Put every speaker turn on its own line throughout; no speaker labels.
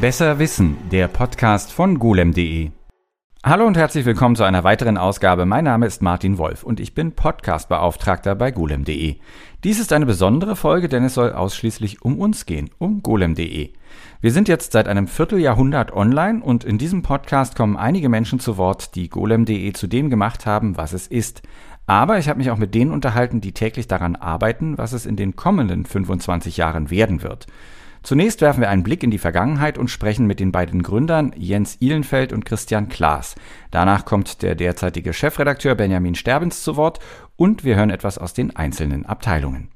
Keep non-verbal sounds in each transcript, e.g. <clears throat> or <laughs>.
Besser Wissen, der Podcast von golem.de. Hallo und herzlich willkommen zu einer weiteren Ausgabe. Mein Name ist Martin Wolf und ich bin Podcastbeauftragter bei golem.de. Dies ist eine besondere Folge, denn es soll ausschließlich um uns gehen, um golem.de. Wir sind jetzt seit einem Vierteljahrhundert online und in diesem Podcast kommen einige Menschen zu Wort, die golem.de zu dem gemacht haben, was es ist. Aber ich habe mich auch mit denen unterhalten, die täglich daran arbeiten, was es in den kommenden 25 Jahren werden wird. Zunächst werfen wir einen Blick in die Vergangenheit und sprechen mit den beiden Gründern Jens Ihlenfeld und Christian Klaas. Danach kommt der derzeitige Chefredakteur Benjamin Sterbens zu Wort und wir hören etwas aus den einzelnen Abteilungen.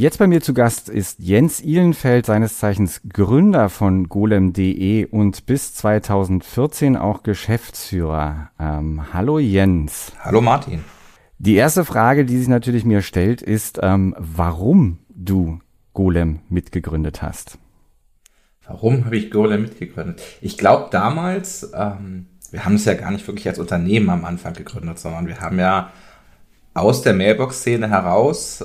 Jetzt bei mir zu Gast ist Jens Ihlenfeld, seines Zeichens Gründer von golem.de und bis 2014 auch Geschäftsführer. Ähm, hallo Jens.
Hallo Martin.
Die erste Frage, die sich natürlich mir stellt, ist, ähm, warum du Golem mitgegründet hast.
Warum habe ich Golem mitgegründet? Ich glaube damals, ähm, wir haben es ja gar nicht wirklich als Unternehmen am Anfang gegründet, sondern wir haben ja aus der Mailbox-Szene heraus äh,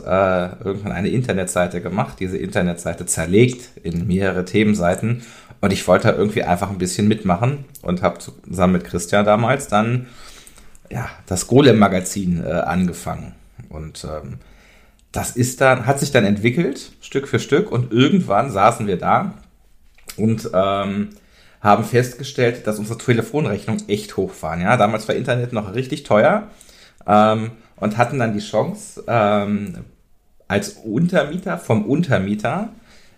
irgendwann eine Internetseite gemacht, diese Internetseite zerlegt in mehrere Themenseiten und ich wollte irgendwie einfach ein bisschen mitmachen und habe zusammen mit Christian damals dann ja, das Golem-Magazin äh, angefangen. Und ähm, das ist dann, hat sich dann entwickelt, Stück für Stück, und irgendwann saßen wir da und ähm, haben festgestellt, dass unsere Telefonrechnungen echt hoch waren. Ja, damals war Internet noch richtig teuer ähm, und hatten dann die Chance, ähm, als Untermieter vom Untermieter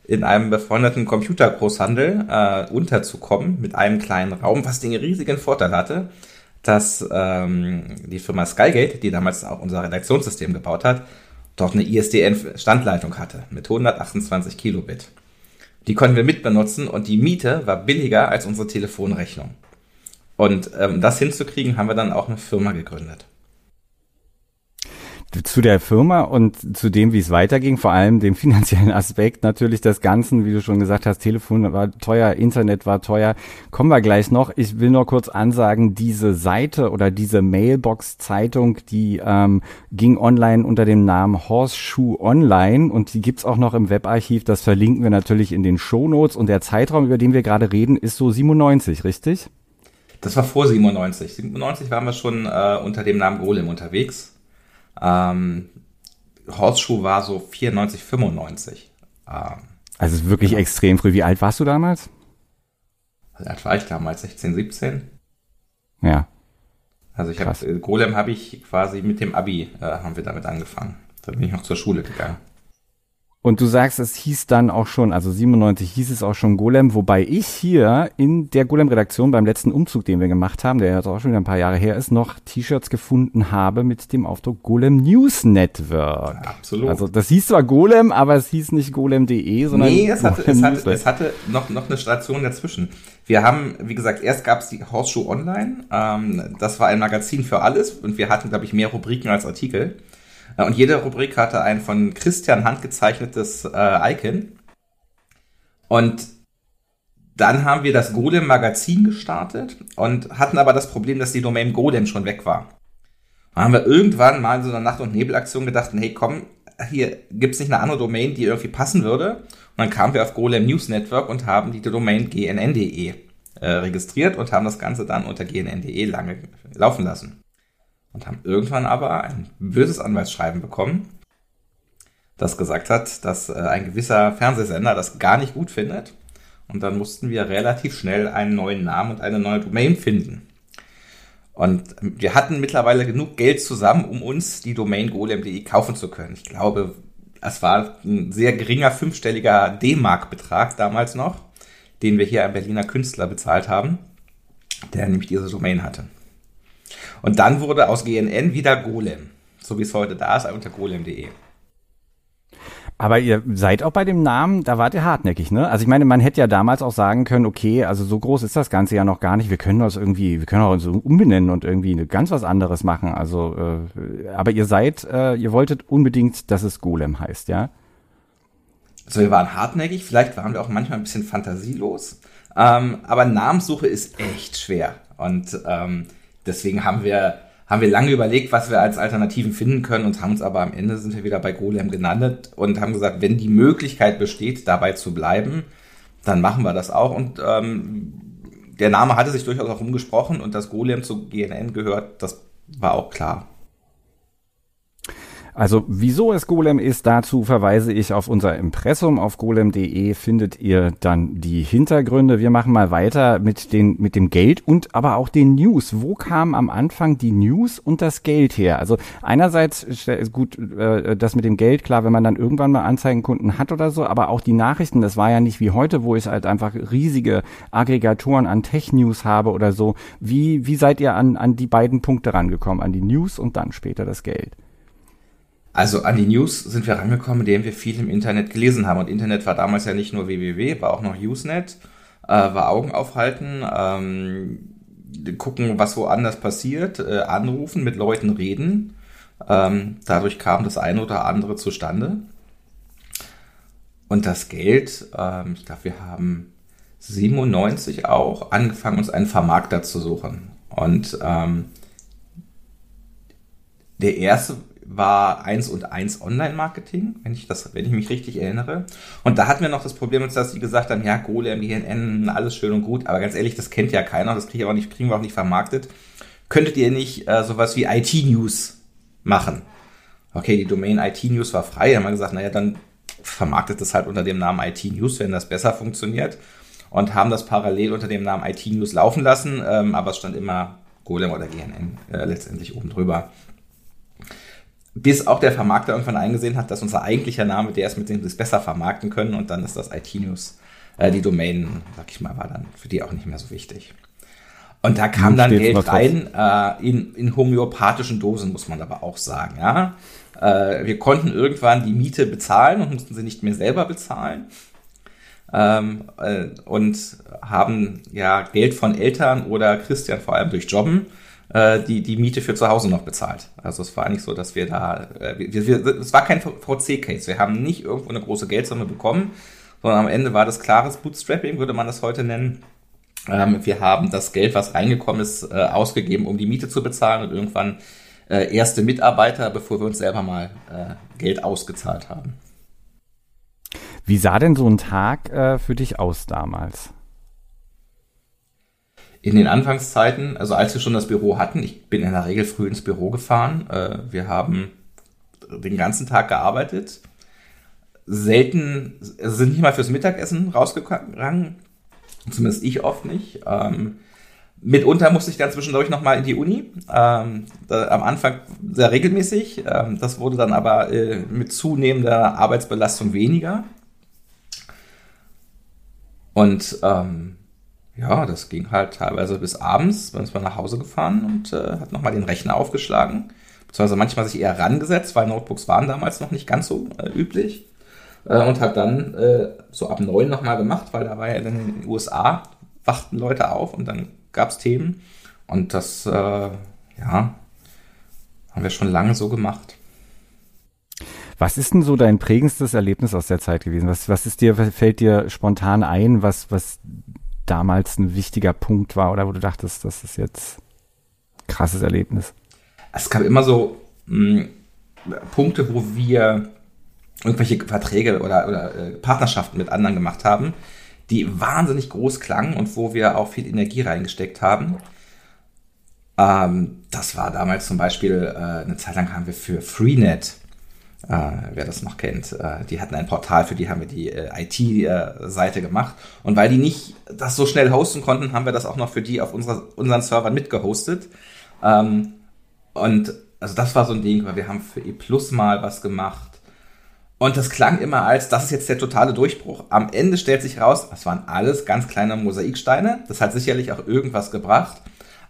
in einem befreundeten Computergroßhandel äh, unterzukommen mit einem kleinen Raum, was den riesigen Vorteil hatte, dass ähm, die Firma Skygate, die damals auch unser Redaktionssystem gebaut hat, dort eine ISDN-Standleitung hatte mit 128 Kilobit. Die konnten wir mitbenutzen und die Miete war billiger als unsere Telefonrechnung. Und ähm, das hinzukriegen, haben wir dann auch eine Firma gegründet
zu der Firma und zu dem, wie es weiterging, vor allem dem finanziellen Aspekt natürlich des Ganzen, wie du schon gesagt hast, Telefon war teuer, Internet war teuer, kommen wir gleich noch. Ich will nur kurz ansagen, diese Seite oder diese Mailbox-Zeitung, die ähm, ging online unter dem Namen Horseshoe Online und die gibt's auch noch im Webarchiv, das verlinken wir natürlich in den Shownotes und der Zeitraum, über den wir gerade reden, ist so 97, richtig?
Das war vor 97. 97 waren wir schon äh, unter dem Namen Golem unterwegs. Ähm, Horseshoe war so 94, 95. Ähm,
also wirklich genau. extrem früh. Wie alt warst du damals?
Wie alt war ich damals? 16, 17?
Ja.
Also ich habe Golem habe ich quasi mit dem Abi äh, haben wir damit angefangen. Da bin ich noch zur Schule gegangen.
Und du sagst, es hieß dann auch schon, also 97 hieß es auch schon Golem, wobei ich hier in der Golem-Redaktion beim letzten Umzug, den wir gemacht haben, der jetzt auch schon wieder ein paar Jahre her ist, noch T-Shirts gefunden habe mit dem Aufdruck Golem News Network.
Ja, absolut.
Also das hieß zwar Golem, aber es hieß nicht golem.de, sondern
Nee, es hatte, es hatte, es hatte noch, noch eine Station dazwischen. Wir haben, wie gesagt, erst gab es die Horseshoe Online. Ähm, das war ein Magazin für alles und wir hatten, glaube ich, mehr Rubriken als Artikel. Äh, und jede Rubrik hatte ein von Christian handgezeichnetes äh, Icon. Und dann haben wir das Golem-Magazin gestartet und hatten aber das Problem, dass die Domain Golem schon weg war. Dann haben wir irgendwann mal in so einer Nacht- und Nebelaktion gedacht, hey komm, hier gibt's nicht eine andere Domain, die irgendwie passen würde. Und dann kamen wir auf Golem News Network und haben die Domain gnn.de äh, registriert und haben das Ganze dann unter gnn.de lange laufen lassen und haben irgendwann aber ein böses Anwaltsschreiben bekommen, das gesagt hat, dass äh, ein gewisser Fernsehsender das gar nicht gut findet. Und dann mussten wir relativ schnell einen neuen Namen und eine neue Domain finden. Und wir hatten mittlerweile genug Geld zusammen, um uns die Domain golem.de kaufen zu können. Ich glaube, es war ein sehr geringer fünfstelliger D-Mark-Betrag damals noch, den wir hier einem Berliner Künstler bezahlt haben, der nämlich diese Domain hatte. Und dann wurde aus GNN wieder Golem. So wie es heute da ist, unter golem.de.
Aber ihr seid auch bei dem Namen, da wart ihr hartnäckig, ne? Also ich meine, man hätte ja damals auch sagen können, okay, also so groß ist das Ganze ja noch gar nicht. Wir können das irgendwie, wir können auch so umbenennen und irgendwie ganz was anderes machen. Also, äh, aber ihr seid, äh, ihr wolltet unbedingt, dass es Golem heißt, ja?
Also wir waren hartnäckig, vielleicht waren wir auch manchmal ein bisschen fantasielos. Ähm, aber Namenssuche ist echt schwer. Und ähm, deswegen haben wir, haben wir lange überlegt, was wir als Alternativen finden können und haben uns aber am Ende sind wir wieder bei Golem genannt und haben gesagt, wenn die Möglichkeit besteht, dabei zu bleiben, dann machen wir das auch. Und ähm, der Name hatte sich durchaus auch rumgesprochen und dass Golem zu GNN gehört, das war auch klar.
Also wieso es Golem ist, dazu verweise ich auf unser Impressum. Auf golem.de findet ihr dann die Hintergründe. Wir machen mal weiter mit, den, mit dem Geld und aber auch den News. Wo kamen am Anfang die News und das Geld her? Also einerseits ist gut äh, das mit dem Geld, klar, wenn man dann irgendwann mal Anzeigenkunden hat oder so, aber auch die Nachrichten, das war ja nicht wie heute, wo ich halt einfach riesige Aggregatoren an Tech-News habe oder so. Wie, wie seid ihr an, an die beiden Punkte rangekommen? An die News und dann später das Geld?
Also an die News sind wir rangekommen, indem wir viel im Internet gelesen haben. Und Internet war damals ja nicht nur www, war auch noch Usenet, äh, war Augen aufhalten, ähm, gucken, was woanders passiert, äh, anrufen, mit Leuten reden. Ähm, dadurch kam das eine oder andere zustande. Und das Geld, ähm, ich glaube, wir haben 97 auch angefangen, uns einen Vermarkter zu suchen. Und ähm, der erste war eins und eins Online-Marketing, wenn ich das, wenn ich mich richtig erinnere. Und da hatten wir noch das Problem, dass sie gesagt haben, ja, Golem, GNN, alles schön und gut, aber ganz ehrlich, das kennt ja keiner, das kriegen wir auch nicht, kriegen wir auch nicht vermarktet. Könntet ihr nicht äh, sowas wie IT-News machen? Okay, die Domain IT-News war frei, haben wir gesagt, naja, dann vermarktet es halt unter dem Namen IT-News, wenn das besser funktioniert. Und haben das parallel unter dem Namen IT-News laufen lassen, ähm, aber es stand immer Golem oder GNN äh, letztendlich oben drüber bis auch der Vermarkter irgendwann eingesehen hat, dass unser eigentlicher Name der ist, mit dem wir es besser vermarkten können und dann ist das IT-News, äh, die Domain, sag ich mal, war dann für die auch nicht mehr so wichtig. Und da kam dann Geld rein, äh, in, in homöopathischen Dosen, muss man aber auch sagen, ja. Äh, wir konnten irgendwann die Miete bezahlen und mussten sie nicht mehr selber bezahlen. Ähm, äh, und haben ja Geld von Eltern oder Christian vor allem durch Jobben die, die Miete für zu Hause noch bezahlt. Also es war eigentlich so, dass wir da, äh, wir, wir, es war kein VC-Case. Wir haben nicht irgendwo eine große Geldsumme bekommen, sondern am Ende war das klares Bootstrapping, würde man das heute nennen. Ähm, wir haben das Geld, was reingekommen ist, äh, ausgegeben, um die Miete zu bezahlen und irgendwann äh, erste Mitarbeiter, bevor wir uns selber mal äh, Geld ausgezahlt haben.
Wie sah denn so ein Tag äh, für dich aus damals?
In den Anfangszeiten, also als wir schon das Büro hatten, ich bin in der Regel früh ins Büro gefahren, äh, wir haben den ganzen Tag gearbeitet, selten, also sind nicht mal fürs Mittagessen rausgegangen, zumindest ich oft nicht. Ähm, mitunter musste ich dann zwischendurch nochmal in die Uni, ähm, da, am Anfang sehr regelmäßig, ähm, das wurde dann aber äh, mit zunehmender Arbeitsbelastung weniger. Und ähm, ja, das ging halt teilweise bis abends, dann ist man nach Hause gefahren und äh, hat nochmal den Rechner aufgeschlagen. Beziehungsweise manchmal sich eher rangesetzt, weil Notebooks waren damals noch nicht ganz so äh, üblich. Äh, und hat dann äh, so ab neun nochmal gemacht, weil da war ja dann in den USA, wachten Leute auf und dann gab's Themen. Und das, äh, ja, haben wir schon lange so gemacht.
Was ist denn so dein prägendstes Erlebnis aus der Zeit gewesen? Was, was ist dir, fällt dir spontan ein, was, was damals ein wichtiger Punkt war oder wo du dachtest, das ist jetzt ein krasses Erlebnis?
Es gab immer so mh, hm, Punkte, wo wir irgendwelche Verträge oder, oder äh, Partnerschaften mit anderen gemacht haben, die wahnsinnig groß klangen und wo wir auch viel Energie reingesteckt haben. Ähm, das war damals zum Beispiel, äh, eine Zeit lang haben wir für Freenet wer das noch kennt. Äh, die hatten ein Portal, für die haben wir die äh, IT-Seite gemacht. Und weil die nicht das so schnell hosten konnten, haben wir das auch noch für die auf unserer, unseren Servern mitgehostet. Ähm, und also das war so ein Ding, weil wir haben für E Plus mal was gemacht. Und das klang immer als, das ist jetzt der totale Durchbruch. Am Ende stellt sich raus, das waren alles ganz kleine Mosaiksteine. Das hat sicherlich auch irgendwas gebracht.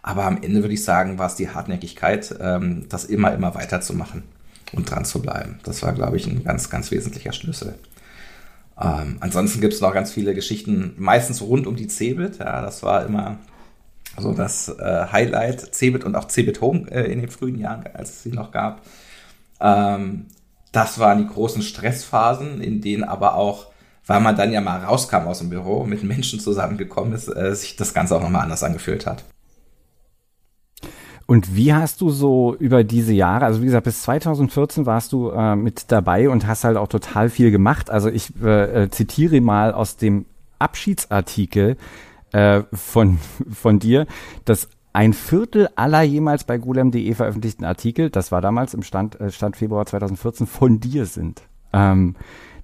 Aber am Ende würde ich sagen, war es die Hartnäckigkeit, ähm, das immer, immer weiterzumachen und dran zu bleiben. Das war, glaube ich, ein ganz, ganz wesentlicher Schlüssel. Ähm, ansonsten gibt es noch ganz viele Geschichten, meistens rund um die Cebit. Ja, das war immer so das äh, Highlight. Cebit und auch Cebit Home äh, in den frühen Jahren, als es sie noch gab. Ähm, das waren die großen Stressphasen, in denen aber auch, weil man dann ja mal rauskam aus dem Büro, mit Menschen zusammengekommen ist, äh, sich das Ganze auch nochmal anders angefühlt hat.
Und wie hast du so über diese Jahre, also wie gesagt, bis 2014 warst du äh, mit dabei und hast halt auch total viel gemacht. Also ich äh, äh zitiere mal aus dem Abschiedsartikel äh, von, <laughs> von dir, dass ein Viertel aller jemals bei golem.de veröffentlichten Artikel, das war damals im Stand, äh, Stand Februar 2014, von dir sind. Ähm,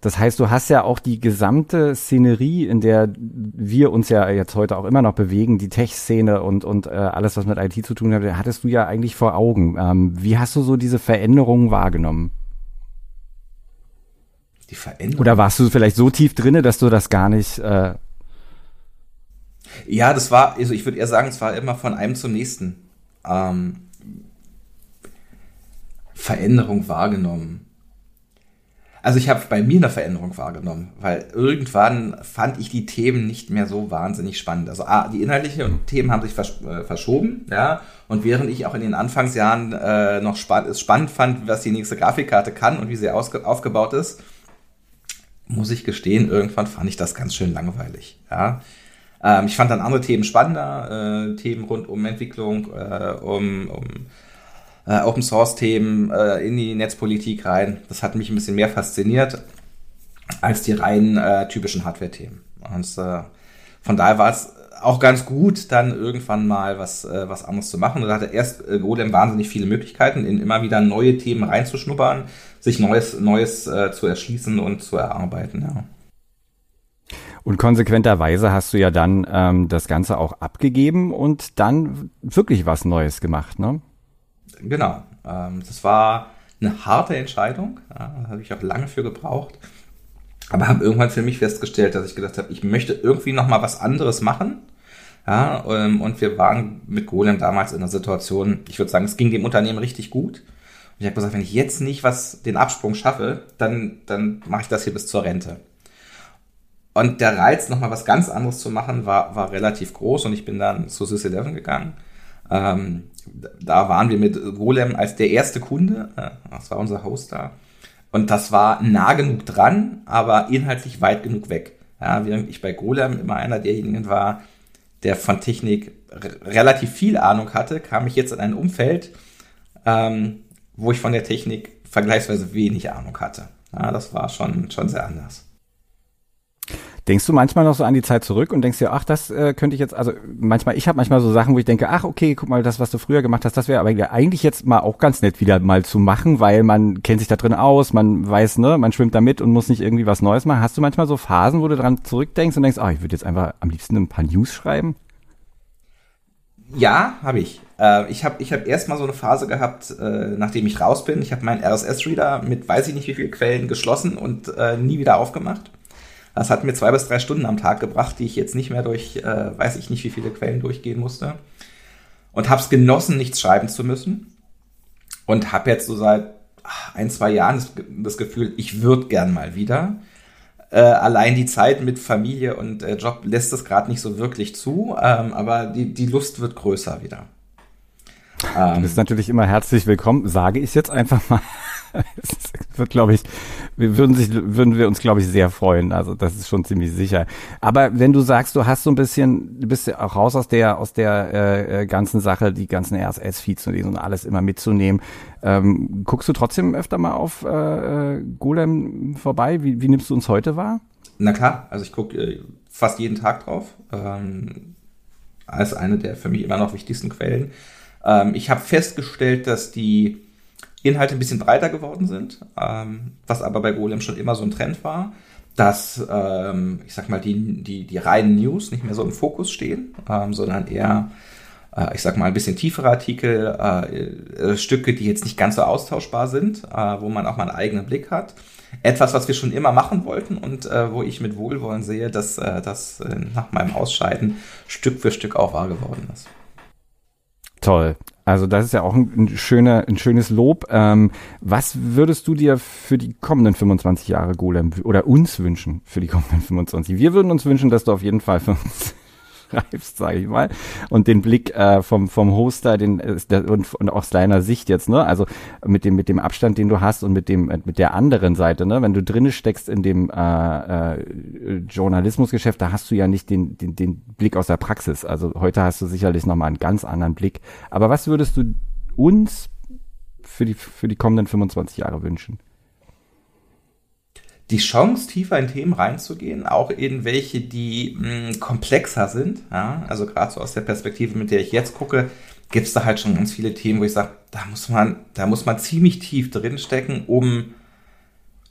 das heißt, du hast ja auch die gesamte Szenerie, in der wir uns ja jetzt heute auch immer noch bewegen, die Tech-Szene und, und äh, alles, was mit IT zu tun hat, hattest du ja eigentlich vor Augen. Ähm, wie hast du so diese Veränderungen wahrgenommen?
Die Veränderung?
Oder warst du vielleicht so tief drinne, dass du das gar nicht äh,
ja, das war, also ich würde eher sagen, es war immer von einem zum nächsten. Ähm, Veränderung wahrgenommen. Also ich habe bei mir eine Veränderung wahrgenommen, weil irgendwann fand ich die Themen nicht mehr so wahnsinnig spannend. Also ah, die inhaltlichen Themen haben sich versch äh, verschoben, ja. Und während ich auch in den Anfangsjahren äh, noch spa es spannend fand, was die nächste Grafikkarte kann und wie sie aufgebaut ist, muss ich gestehen, irgendwann fand ich das ganz schön langweilig, ja. Ähm, ich fand dann andere Themen spannender, äh, Themen rund um Entwicklung, äh, um, um äh, Open Source Themen äh, in die Netzpolitik rein. Das hat mich ein bisschen mehr fasziniert als die rein äh, typischen Hardware-Themen. Und äh, von daher war es auch ganz gut, dann irgendwann mal was, äh, was anderes zu machen. Da hatte erst äh, Golem wahnsinnig viele Möglichkeiten, in immer wieder neue Themen reinzuschnuppern, sich Neues, Neues äh, zu erschließen und zu erarbeiten. Ja.
Und konsequenterweise hast du ja dann ähm, das Ganze auch abgegeben und dann wirklich was Neues gemacht, ne?
Genau. Ähm, das war eine harte Entscheidung. Ja, da habe ich auch lange für gebraucht. Aber habe irgendwann für mich festgestellt, dass ich gedacht habe, ich möchte irgendwie noch mal was anderes machen. Ja, ähm, und wir waren mit Golem damals in einer Situation, ich würde sagen, es ging dem Unternehmen richtig gut. Und ich habe gesagt, wenn ich jetzt nicht was den Absprung schaffe, dann, dann mache ich das hier bis zur Rente. Und der Reiz, nochmal was ganz anderes zu machen, war, war relativ groß und ich bin dann zu Sys11 gegangen. Ähm, da waren wir mit Golem als der erste Kunde, äh, das war unser Host da. Und das war nah genug dran, aber inhaltlich weit genug weg. Ja, während ich bei Golem immer einer derjenigen war, der von Technik relativ viel Ahnung hatte, kam ich jetzt in ein Umfeld, ähm, wo ich von der Technik vergleichsweise wenig Ahnung hatte. Ja, das war schon, schon sehr anders.
Denkst du manchmal noch so an die Zeit zurück und denkst dir, ach, das äh, könnte ich jetzt, also manchmal, ich habe manchmal so Sachen, wo ich denke, ach, okay, guck mal, das, was du früher gemacht hast, das wäre aber eigentlich jetzt mal auch ganz nett wieder mal zu machen, weil man kennt sich da drin aus, man weiß, ne, man schwimmt da mit und muss nicht irgendwie was Neues machen. Hast du manchmal so Phasen, wo du dran zurückdenkst und denkst, ach, ich würde jetzt einfach am liebsten ein paar News schreiben?
Ja, habe ich. Äh, ich habe ich hab erstmal so eine Phase gehabt, äh, nachdem ich raus bin. Ich habe meinen RSS-Reader mit weiß ich nicht wie vielen Quellen geschlossen und äh, nie wieder aufgemacht. Das hat mir zwei bis drei Stunden am Tag gebracht, die ich jetzt nicht mehr durch, äh, weiß ich nicht, wie viele Quellen durchgehen musste. Und habe es genossen, nichts schreiben zu müssen. Und habe jetzt so seit ein, zwei Jahren das, das Gefühl, ich würde gern mal wieder. Äh, allein die Zeit mit Familie und äh, Job lässt es gerade nicht so wirklich zu, ähm, aber die, die Lust wird größer wieder.
Du bist natürlich immer herzlich willkommen, sage ich jetzt einfach mal. <laughs> wird, glaube ich, wir würden sich, würden wir uns, glaube ich, sehr freuen. Also das ist schon ziemlich sicher. Aber wenn du sagst, du hast so ein bisschen, du bist ja auch raus aus der, aus der äh, äh ganzen Sache, die ganzen RSS-Feeds und und alles immer mitzunehmen, ähm, guckst du trotzdem öfter mal auf äh, äh, Golem vorbei? Wie, wie nimmst du uns heute wahr?
Na klar, also ich gucke äh, fast jeden Tag drauf. Ähm, als eine der für mich immer noch wichtigsten Quellen. Ähm, ich habe festgestellt, dass die Inhalte ein bisschen breiter geworden sind, ähm, was aber bei Golem schon immer so ein Trend war, dass, ähm, ich sag mal, die, die, die reinen News nicht mehr so im Fokus stehen, ähm, sondern eher, äh, ich sag mal, ein bisschen tiefere Artikel, äh, äh, Stücke, die jetzt nicht ganz so austauschbar sind, äh, wo man auch mal einen eigenen Blick hat. Etwas, was wir schon immer machen wollten und äh, wo ich mit Wohlwollen sehe, dass äh, das nach meinem Ausscheiden Stück für Stück auch wahr geworden ist.
Toll. Also das ist ja auch ein, ein, schöner, ein schönes Lob. Ähm, was würdest du dir für die kommenden 25 Jahre Golem oder uns wünschen für die kommenden 25? Wir würden uns wünschen, dass du auf jeden Fall für uns beschreibst, sage ich mal. Und den Blick äh, vom, vom Hoster, den äh, und, und aus deiner Sicht jetzt, ne? Also mit dem, mit dem Abstand, den du hast und mit dem, mit der anderen Seite, ne? Wenn du drinne steckst in dem äh, äh, Journalismusgeschäft, da hast du ja nicht den, den, den Blick aus der Praxis. Also heute hast du sicherlich nochmal einen ganz anderen Blick. Aber was würdest du uns für die, für die kommenden 25 Jahre wünschen?
Die Chance, tiefer in Themen reinzugehen, auch in welche, die mh, hm, komplexer sind. Ja? Also gerade so aus der Perspektive, mit der ich jetzt gucke, gibt es da halt schon ganz viele Themen, wo ich sage, da muss man, da muss man ziemlich tief drinstecken, um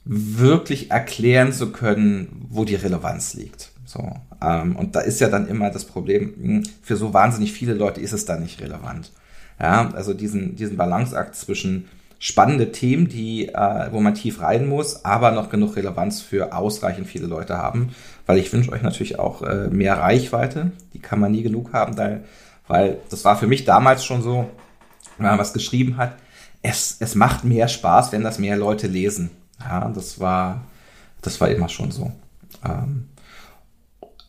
wirklich erklären zu können, wo die Relevanz liegt. So, ähm, und da ist ja dann immer das Problem, hm, für so wahnsinnig viele Leute ist es dann nicht relevant. Ja, also diesen, diesen Balanceakt zwischen spannende Themen, die, äh, wo man tief rein muss, aber noch genug Relevanz für ausreichend viele Leute haben. Weil ich wünsche euch natürlich auch äh, mehr Reichweite. Die kann man nie genug haben, da, weil das war für mich damals schon so, wenn man was geschrieben hat. Es, es macht mehr Spaß, wenn das mehr Leute lesen. Ja, das war, das war immer schon so. Ähm,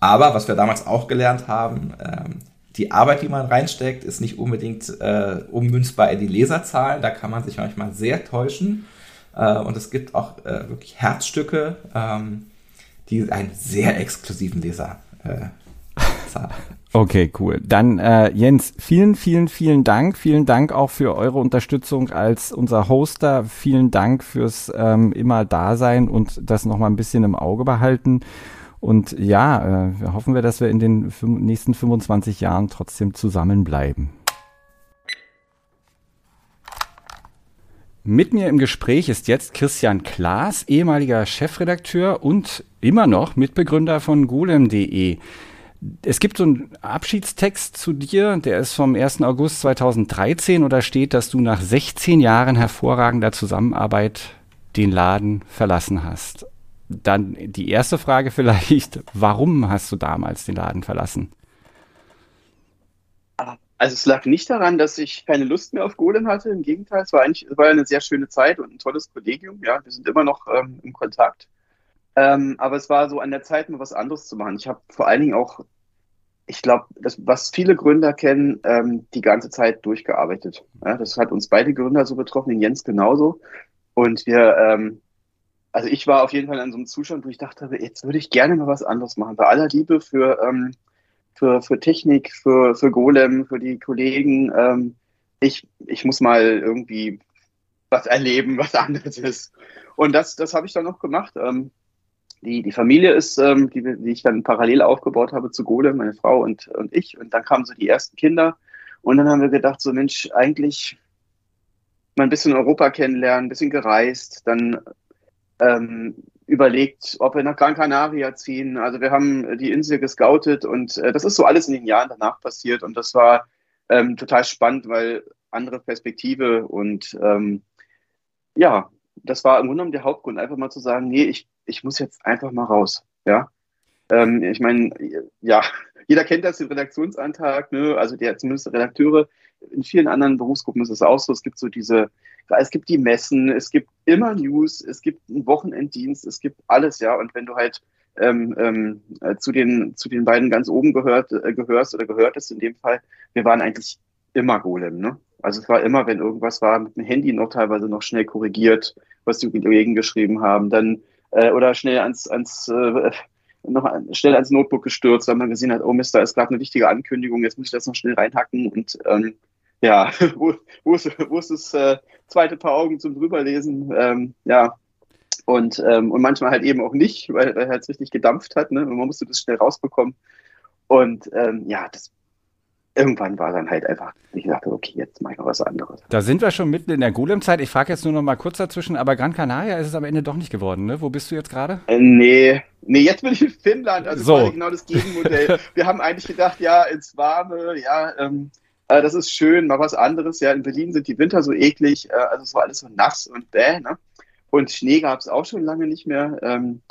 aber was wir damals auch gelernt haben, ähm, die Arbeit, die man reinsteckt, ist nicht unbedingt äh, ummünzbar in die Leserzahlen. Da kann man sich manchmal sehr täuschen. Äh, und es gibt auch äh, wirklich Herzstücke, ähm, die einen sehr exklusiven Leser äh,
zahlen. <laughs> Okay, cool. Dann äh, Jens, vielen, vielen, vielen Dank. Vielen Dank auch für eure Unterstützung als unser Hoster. Vielen Dank fürs ähm, immer Dasein und das nochmal ein bisschen im Auge behalten. Und ja, äh, hoffen wir, dass wir in den nächsten 25 Jahren trotzdem zusammenbleiben. Mit mir im Gespräch ist jetzt Christian Klaas, ehemaliger Chefredakteur und immer noch Mitbegründer von golem.de. Es gibt so einen Abschiedstext zu dir, der ist vom 1. August 2013 und da steht, dass du nach 16 Jahren hervorragender Zusammenarbeit den Laden verlassen hast. Dann die erste Frage vielleicht, warum hast du damals den Laden verlassen?
Also es lag nicht daran, dass ich keine Lust mehr auf Golem hatte. Im Gegenteil, es war eigentlich es war eine sehr schöne Zeit und ein tolles Kollegium. Ja, wir sind immer noch ähm, im Kontakt. Ähm, aber es war so an der Zeit, mal was anderes zu machen. Ich habe vor allen Dingen auch, ich glaube, was viele Gründer kennen, ähm, die ganze Zeit durchgearbeitet. Ja, das hat uns beide Gründer so betroffen, den Jens genauso. Und wir ähm, also ich war auf jeden Fall in so einem Zustand, wo ich dachte, jetzt würde ich gerne mal was anderes machen. Bei aller Liebe für, ähm, für, für Technik, für, für Golem, für die Kollegen. Ähm, ich, ich muss mal irgendwie was erleben, was anderes ist. Und das, das habe ich dann noch gemacht. Ähm, die, die Familie ist, ähm, die, die ich dann parallel aufgebaut habe zu Golem, meine Frau und, und ich. Und dann kamen so die ersten Kinder. Und dann haben wir gedacht, so Mensch, eigentlich mal ein bisschen Europa kennenlernen, ein bisschen gereist, dann ähm, überlegt, ob wir nach Gran Canaria ziehen. Also wir haben die Insel gescoutet und äh, das ist so alles in den Jahren danach passiert und das war ähm, total spannend, weil andere Perspektive und ähm, ja, das war im Grunde genommen der Hauptgrund, einfach mal zu sagen, nee, ich, ich muss jetzt einfach mal raus. Ja, ähm, ich meine, ja, <laughs> jeder kennt das, den Redaktionsantrag, ne? also der zumindest Redakteure. In vielen anderen Berufsgruppen ist es auch so. Es gibt so diese es gibt die Messen, es gibt immer News, es gibt einen Wochenenddienst, es gibt alles, ja. Und wenn du halt ähm, ähm, äh, zu, den, zu den beiden ganz oben gehört, äh, gehörst oder gehörtest in dem Fall, wir waren eigentlich immer Golem, ne? Also es war immer, wenn irgendwas war, mit dem Handy noch teilweise noch schnell korrigiert, was die Kollegen geschrieben haben, dann äh, oder schnell ans, ans äh, noch schnell ans Notebook gestürzt, weil man gesehen hat, oh Mist, da ist gerade eine wichtige Ankündigung, jetzt muss ich das noch schnell reinhacken und ähm, ja, <laughs> wo, wo, ist, wo ist das äh, zweite Paar Augen zum drüberlesen? Ähm, ja, und, ähm, und manchmal halt eben auch nicht, weil er halt richtig gedampft hat. Ne? Und man musste das schnell rausbekommen. Und ähm, ja, das irgendwann war dann halt einfach, ich dachte, okay, jetzt mache ich noch was anderes.
Da sind wir schon mitten in der Golem-Zeit. Ich frage jetzt nur noch mal kurz dazwischen, aber Gran Canaria ist es am Ende doch nicht geworden, ne? Wo bist du jetzt gerade?
Äh, nee, nee, jetzt bin ich in Finnland, also so. genau das Gegenmodell. wir haben eigentlich gedacht, ja, ins Warme, ja, ähm, äh, das ist schön, mal was anderes. Ja, in Berlin sind die Winter so eklig, äh, also es war alles so nass und bäh, ne? Und Schnee gab es auch schon lange nicht mehr. Ähm,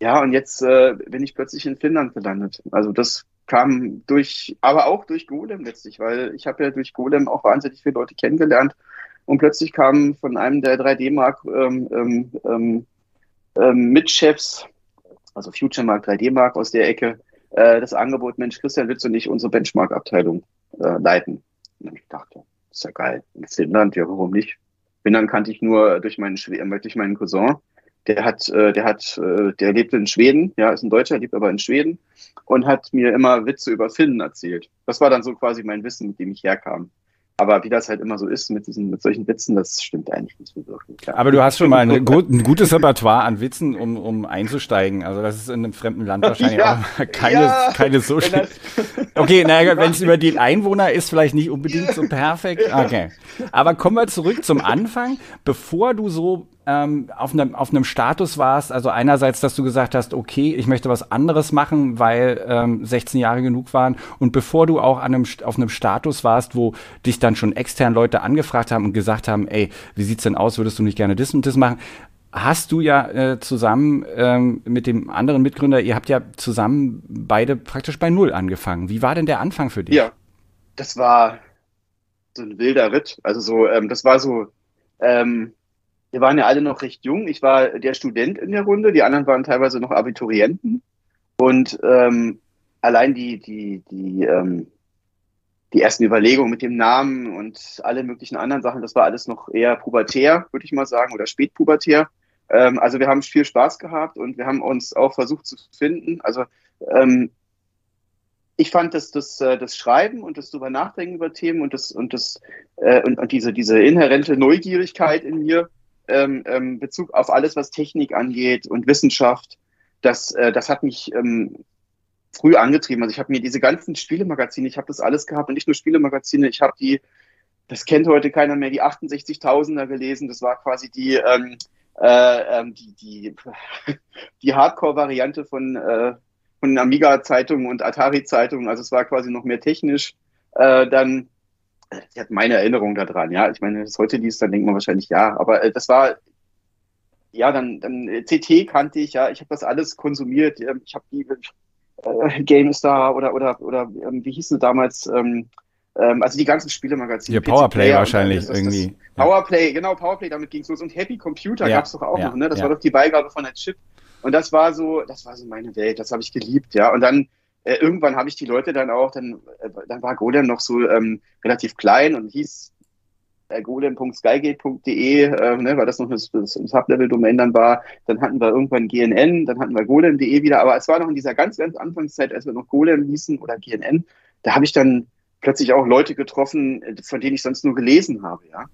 ja, und jetzt äh, bin ich plötzlich in Finnland gelandet. Also das kam durch, aber auch durch Golem letztlich, weil ich habe ja durch Golem auch wahnsinnig viele Leute kennengelernt. Und plötzlich kam von einem der 3D-Mark ähm, ähm, ähm, ähm, Mitchefs, also Future Mark, 3D Mark aus der Ecke, äh, das Angebot, Mensch, Christian, willst du nicht unsere Benchmark-Abteilung äh, leiten? Und ich dachte, ist ja geil. In Finnland, ja, warum nicht? Finnland kannte ich nur durch meinen, äh, durch meinen Cousin. Der hat, äh, der hat, äh, der lebt in Schweden, ja, ist ein Deutscher, lebt aber in Schweden und hat mir immer Witze über Finnen erzählt. Das war dann so quasi mein Wissen, mit dem ich herkam. Aber wie das halt immer so ist mit diesen, mit solchen Witzen, das stimmt eigentlich nicht so wirklich.
Ja. Aber du hast schon mal eine, <laughs> ein gutes Repertoire an Witzen, um, um einzusteigen. Also das ist in einem fremden Land <laughs> wahrscheinlich ja, auch <laughs> keine, ja, keine so schlimm. Okay, naja, wenn es über die Einwohner ist, vielleicht nicht unbedingt so perfekt. Okay. Aber kommen wir zurück zum Anfang. Bevor du so ähm, auf, einem, auf einem Status warst, also einerseits, dass du gesagt hast, okay, ich möchte was anderes machen, weil ähm, 16 Jahre genug waren und bevor du auch an einem, auf einem Status warst, wo dich dann schon extern Leute angefragt haben und gesagt haben, ey, wie sieht's denn aus, würdest du nicht gerne das und das machen, hast du ja äh, zusammen ähm, mit dem anderen Mitgründer, ihr habt ja zusammen beide praktisch bei Null angefangen. Wie war denn der Anfang für dich?
Ja, das war so ein wilder Ritt. Also so, ähm, das war so, ähm, wir waren ja alle noch recht jung. Ich war der Student in der Runde, die anderen waren teilweise noch Abiturienten. Und ähm, allein die, die, die, ähm, die ersten Überlegungen mit dem Namen und alle möglichen anderen Sachen, das war alles noch eher pubertär, würde ich mal sagen, oder spätpubertär. Ähm, also wir haben viel Spaß gehabt und wir haben uns auch versucht zu finden. Also ähm, ich fand, dass das, äh, das Schreiben und das drüber nachdenken über Themen und das und das äh, und, und diese diese inhärente Neugierigkeit in mir ähm, ähm, Bezug auf alles, was Technik angeht und Wissenschaft, das, äh, das hat mich ähm, früh angetrieben. Also ich habe mir diese ganzen Spielemagazine, ich habe das alles gehabt und nicht nur Spielemagazine, ich habe die, das kennt heute keiner mehr, die 68.000er gelesen. Das war quasi die, ähm, äh, ähm, die, die, <laughs> die Hardcore-Variante von, äh, von Amiga-Zeitungen und Atari-Zeitungen. Also es war quasi noch mehr technisch. Äh, dann sie hat meine Erinnerung daran, ja. Ich meine, wenn es heute liest, dann denkt man wahrscheinlich ja. Aber äh, das war, ja, dann, dann äh, CT kannte ich, ja. Ich habe das alles konsumiert. Ähm, ich habe die äh, GameStar oder oder oder ähm, wie hießen sie damals? Ähm, ähm, also die ganzen Spielemagazine.
Ja, Powerplay wahrscheinlich das, irgendwie.
Das Powerplay, genau, Powerplay, damit ging es los. Und Happy Computer ja, gab's doch auch ja, noch, ne? Das ja. war doch die Beigabe von der Chip. Und das war so, das war so meine Welt, das habe ich geliebt, ja. Und dann äh, irgendwann habe ich die Leute dann auch, dann, äh, dann war Golem noch so ähm, relativ klein und hieß äh, golem.skygate.de, äh, ne, weil das noch eine, eine Sublevel-Domain dann war. Dann hatten wir irgendwann GNN, dann hatten wir golem.de wieder. Aber es war noch in dieser ganz, ganz Anfangszeit, als wir noch Golem hießen oder GNN, da habe ich dann plötzlich auch Leute getroffen, von denen ich sonst nur gelesen habe, ja.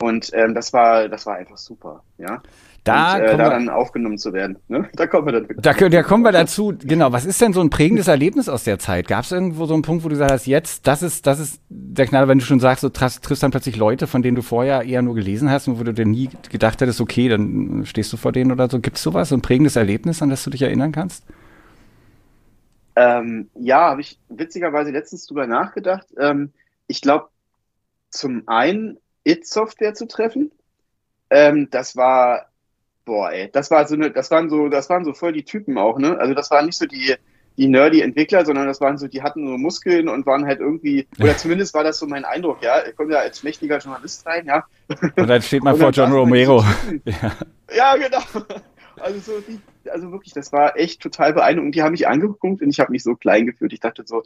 Und ähm, das war, das war einfach super, ja.
Da,
und, äh, da dann aufgenommen zu werden. Ne? <laughs> Da kommen wir dann.
Da, da kommen wir dazu. Genau. Was ist denn so ein prägendes Erlebnis aus der Zeit? Gab es irgendwo so einen Punkt, wo du gesagt hast, jetzt, das ist, das ist der Knaller, wenn du schon sagst, du triffst, triffst dann plötzlich Leute, von denen du vorher eher nur gelesen hast und wo du dir nie gedacht hättest, okay, dann stehst du vor denen oder so. Gibt es sowas, so ein prägendes Erlebnis, an das du dich erinnern kannst?
Ähm, ja, habe ich witzigerweise letztens drüber nachgedacht. Ähm, ich glaube, zum einen It-Software zu treffen. Ähm, das war boah, ey, das war so eine, das waren so, das waren so voll die Typen auch, ne? Also das waren nicht so die, die nerdy Entwickler, sondern das waren so, die hatten so Muskeln und waren halt irgendwie, oder zumindest war das so mein Eindruck, ja. Ich komme ja als mächtiger Journalist rein, ja.
Und dann steht man <laughs> vor John Romero. <laughs>
ja. ja, genau. Also so, die, also wirklich, das war echt total beeindruckend. Die haben mich angeguckt und ich habe mich so klein gefühlt. Ich dachte so,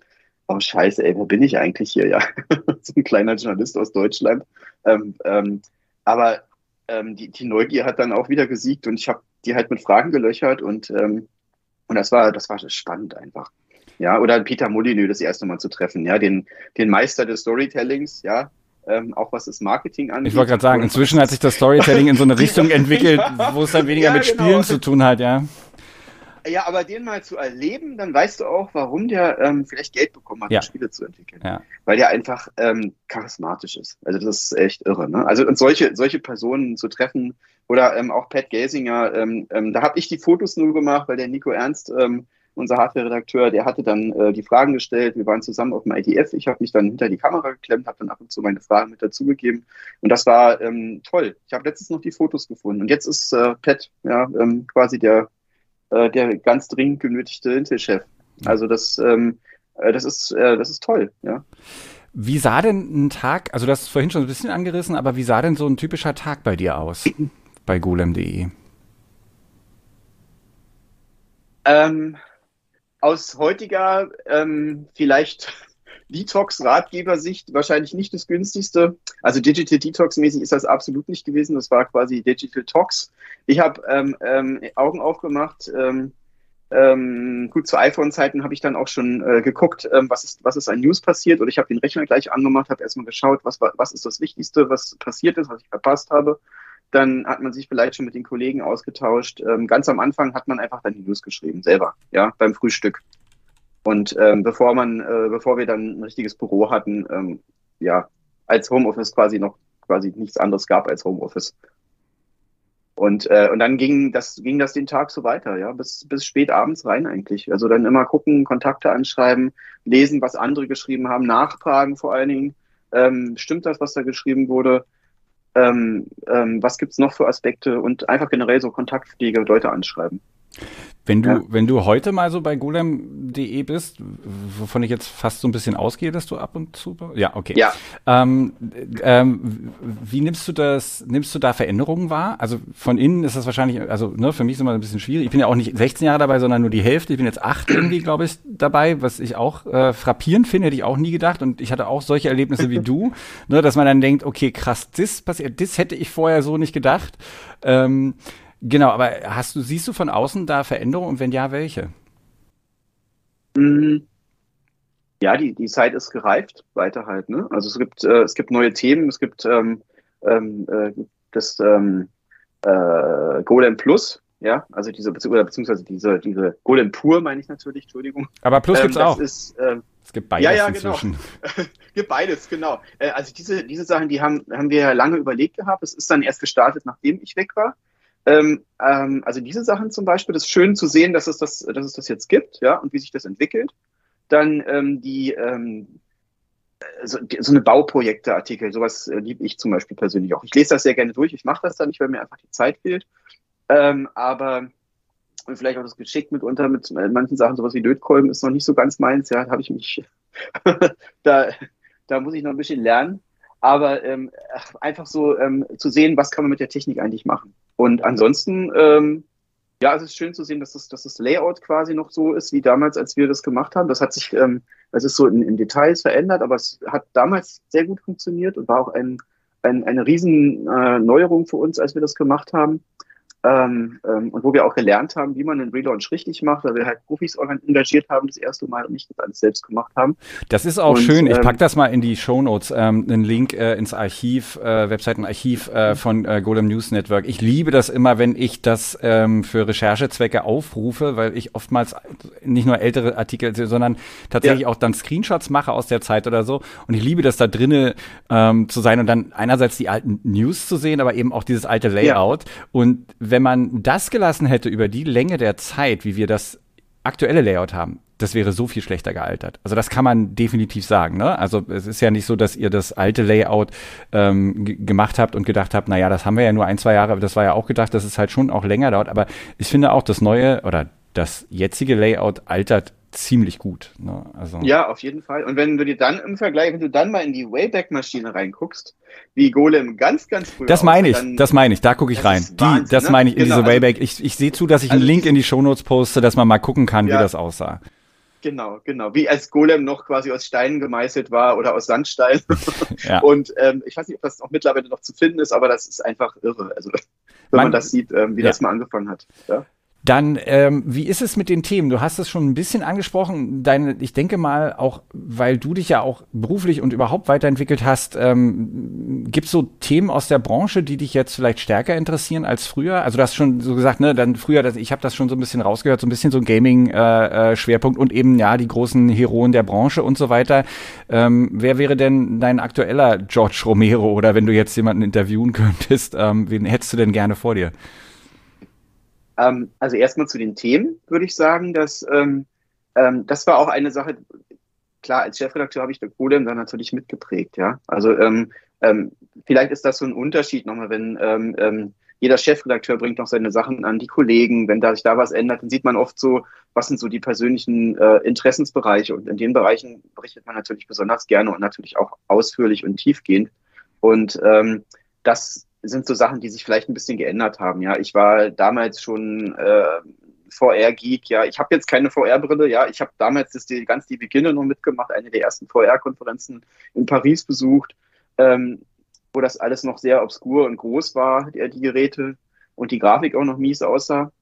oh scheiße, ey, wer bin ich eigentlich hier, ja? <laughs> so ein kleiner Journalist aus Deutschland. Ähm, ähm, aber ähm, die, die Neugier hat dann auch wieder gesiegt und ich habe die halt mit Fragen gelöchert und, ähm, und das war, das war spannend einfach. Ja, oder Peter Molyneux das erste Mal zu treffen, ja, den, den Meister des Storytellings, ja, ähm, auch was das Marketing angeht.
Ich wollte gerade sagen, inzwischen hat sich das Storytelling in so eine <laughs> Richtung entwickelt, wo es dann weniger ja, mit genau. Spielen zu tun hat, ja.
Ja, aber den mal zu erleben, dann weißt du auch, warum der ähm, vielleicht Geld bekommen hat, ja. um Spiele zu entwickeln. Ja. Weil der einfach ähm, charismatisch ist. Also das ist echt irre. Ne? Also und solche, solche Personen zu treffen oder ähm, auch Pat Gasinger, ähm, ähm, da habe ich die Fotos nur gemacht, weil der Nico Ernst, ähm, unser Hardware-Redakteur, der hatte dann äh, die Fragen gestellt. Wir waren zusammen auf dem IDF. Ich habe mich dann hinter die Kamera geklemmt, habe dann ab und zu meine Fragen mit dazugegeben. Und das war toll. Ich habe letztens noch die Fotos gefunden. Und jetzt ist äh, Pat ja, quasi der äh, der ganz dringend genötigte Intel-Chef. Also das, ähm, äh, das ist, äh, das ist toll, ja.
Wie sah denn ein Tag, also das ist vorhin schon ein bisschen angerissen, aber wie sah denn so ein typischer Tag bei dir aus? <clears throat> bei golem.de?
Ähm, aus heutiger, ähm, vielleicht Detox-Ratgebersicht wahrscheinlich nicht das günstigste. Also Digital Detox-mäßig ist das absolut nicht gewesen. Das war quasi Digital Tox. Ich habe ähm, ähm, Augen aufgemacht. Ähm, ähm, gut, zu iPhone-Zeiten habe ich dann auch schon äh, geguckt, ähm, was, ist, was ist an News passiert. Oder ich habe den Rechner gleich angemacht, habe erstmal geschaut, was, was ist das Wichtigste, was passiert ist, was ich verpasst habe. Dann hat man sich vielleicht schon mit den Kollegen ausgetauscht. Ähm, ganz am Anfang hat man einfach dann die News geschrieben, selber, ja, beim Frühstück. Und ähm, bevor man, äh, bevor wir dann ein richtiges Büro hatten, ähm, ja, als Homeoffice quasi noch quasi nichts anderes gab als Homeoffice. Und, äh, und dann ging das, ging das den Tag so weiter, ja, bis, bis spät abends rein eigentlich. Also dann immer gucken, Kontakte anschreiben, lesen, was andere geschrieben haben, nachfragen vor allen Dingen. Ähm, stimmt das, was da geschrieben wurde? Ähm, ähm, was gibt's noch für Aspekte? Und einfach generell so Kontaktpflege, Leute anschreiben.
Wenn du, ja. wenn du heute mal so bei golem.de bist, wovon ich jetzt fast so ein bisschen ausgehe, dass du ab und zu. Ja, okay.
Ja.
Ähm, ähm, wie nimmst du das, nimmst du da Veränderungen wahr? Also von innen ist das wahrscheinlich, also ne, für mich ist immer ein bisschen schwierig. Ich bin ja auch nicht 16 Jahre dabei, sondern nur die Hälfte. Ich bin jetzt acht irgendwie, glaube ich, dabei, was ich auch äh, frappierend finde, hätte ich auch nie gedacht. Und ich hatte auch solche Erlebnisse wie du, ne, dass man dann denkt, okay, krass, das passiert, das hätte ich vorher so nicht gedacht. Ähm, Genau, aber hast du, siehst du von außen da Veränderungen und wenn ja, welche?
Mm, ja, die, die Zeit ist gereift, weiter halt. Ne? Also es gibt, äh, es gibt neue Themen, es gibt ähm, ähm, äh, das ähm, äh, Golem Plus, ja, also diese, beziehungsweise diese, diese Golem Pur meine ich natürlich, Entschuldigung.
Aber Plus ähm, gibt's auch.
Ist, ähm,
es gibt beides
ja, ja, genau. inzwischen. <laughs> Gibt beides, genau. Äh, also diese, diese Sachen, die haben, haben wir ja lange überlegt gehabt. Es ist dann erst gestartet, nachdem ich weg war. Ähm, ähm, also diese Sachen zum Beispiel, das ist schön zu sehen, dass es das, dass es das jetzt gibt, ja, und wie sich das entwickelt. Dann ähm, die ähm, so, so eine Bauprojekte-Artikel, sowas äh, liebe ich zum Beispiel persönlich auch. Ich lese das sehr gerne durch, ich mache das dann nicht, weil mir einfach die Zeit fehlt. Ähm, aber vielleicht auch das Geschick mitunter mit manchen Sachen, sowas wie Lötkolben ist noch nicht so ganz meins, ja, da habe ich mich, <laughs> da, da muss ich noch ein bisschen lernen aber ähm, einfach so ähm, zu sehen, was kann man mit der Technik eigentlich machen. Und ansonsten, ähm, ja, es ist schön zu sehen, dass das, dass das Layout quasi noch so ist wie damals, als wir das gemacht haben. Das hat sich, ähm, es ist so in, in Details verändert, aber es hat damals sehr gut funktioniert und war auch ein, ein, eine riesen äh, Neuerung für uns, als wir das gemacht haben. Ähm, ähm, und wo wir auch gelernt haben, wie man einen Relaunch richtig macht, weil wir halt Profis engagiert haben das erste Mal und nicht das alles selbst gemacht haben.
Das ist auch und, schön. Ich ähm, pack das mal in die Show Notes, ähm, einen Link äh, ins Archiv, äh, Webseitenarchiv äh, von äh, Golem News Network. Ich liebe das immer, wenn ich das ähm, für Recherchezwecke aufrufe, weil ich oftmals nicht nur ältere Artikel, sondern tatsächlich ja. auch dann Screenshots mache aus der Zeit oder so. Und ich liebe das da drinnen ähm, zu sein und dann einerseits die alten News zu sehen, aber eben auch dieses alte Layout. Ja. Und wenn man das gelassen hätte über die Länge der Zeit, wie wir das aktuelle Layout haben, das wäre so viel schlechter gealtert. Also das kann man definitiv sagen. Ne? Also es ist ja nicht so, dass ihr das alte Layout ähm, gemacht habt und gedacht habt, naja, das haben wir ja nur ein, zwei Jahre, aber das war ja auch gedacht, dass es halt schon auch länger dauert. Aber ich finde auch das neue oder das jetzige Layout altert ziemlich gut. Ne?
Also ja, auf jeden Fall. Und wenn du dir dann im Vergleich, wenn du dann mal in die Wayback-Maschine reinguckst, wie Golem ganz, ganz früh.
Das meine ich, dann, das meine ich, da gucke ich rein. Wahnsinn, die, das ne? meine ich in genau, diese also Wayback. Ich, ich sehe zu, dass ich also einen Link in die Shownotes poste, dass man mal gucken kann, ja, wie das aussah.
Genau, genau. Wie als Golem noch quasi aus Steinen gemeißelt war oder aus Sandstein. <laughs> <laughs> ja. Und ähm, ich weiß nicht, ob das auch mittlerweile noch zu finden ist, aber das ist einfach irre. Also wenn man, man das sieht, ähm, wie ja. das mal angefangen hat. Ja?
Dann, ähm, wie ist es mit den Themen? Du hast es schon ein bisschen angesprochen. Deine, ich denke mal, auch weil du dich ja auch beruflich und überhaupt weiterentwickelt hast, ähm, gibt es so Themen aus der Branche, die dich jetzt vielleicht stärker interessieren als früher? Also du hast schon so gesagt, ne, dann früher, das, ich habe das schon so ein bisschen rausgehört, so ein bisschen so ein Gaming-Schwerpunkt äh, äh, und eben ja die großen Heroen der Branche und so weiter. Ähm, wer wäre denn dein aktueller George Romero oder wenn du jetzt jemanden interviewen könntest, ähm, wen hättest du denn gerne vor dir?
Ähm, also erstmal zu den Themen würde ich sagen, dass ähm, ähm, das war auch eine Sache, klar, als Chefredakteur habe ich der Golem dann natürlich mitgeprägt, ja. Also ähm, ähm, vielleicht ist das so ein Unterschied nochmal, wenn ähm, ähm, jeder Chefredakteur bringt noch seine Sachen an die Kollegen, wenn da sich da was ändert, dann sieht man oft so, was sind so die persönlichen äh, Interessensbereiche und in den Bereichen berichtet man natürlich besonders gerne und natürlich auch ausführlich und tiefgehend. Und ähm, das sind so Sachen, die sich vielleicht ein bisschen geändert haben. Ja, ich war damals schon äh, VR-Geek, ja. Ich habe jetzt keine VR-Brille, ja. Ich habe damals das die, ganz die Beginner noch mitgemacht, eine der ersten VR-Konferenzen in Paris besucht, ähm, wo das alles noch sehr obskur und groß war, die, die Geräte und die Grafik auch noch mies aussah.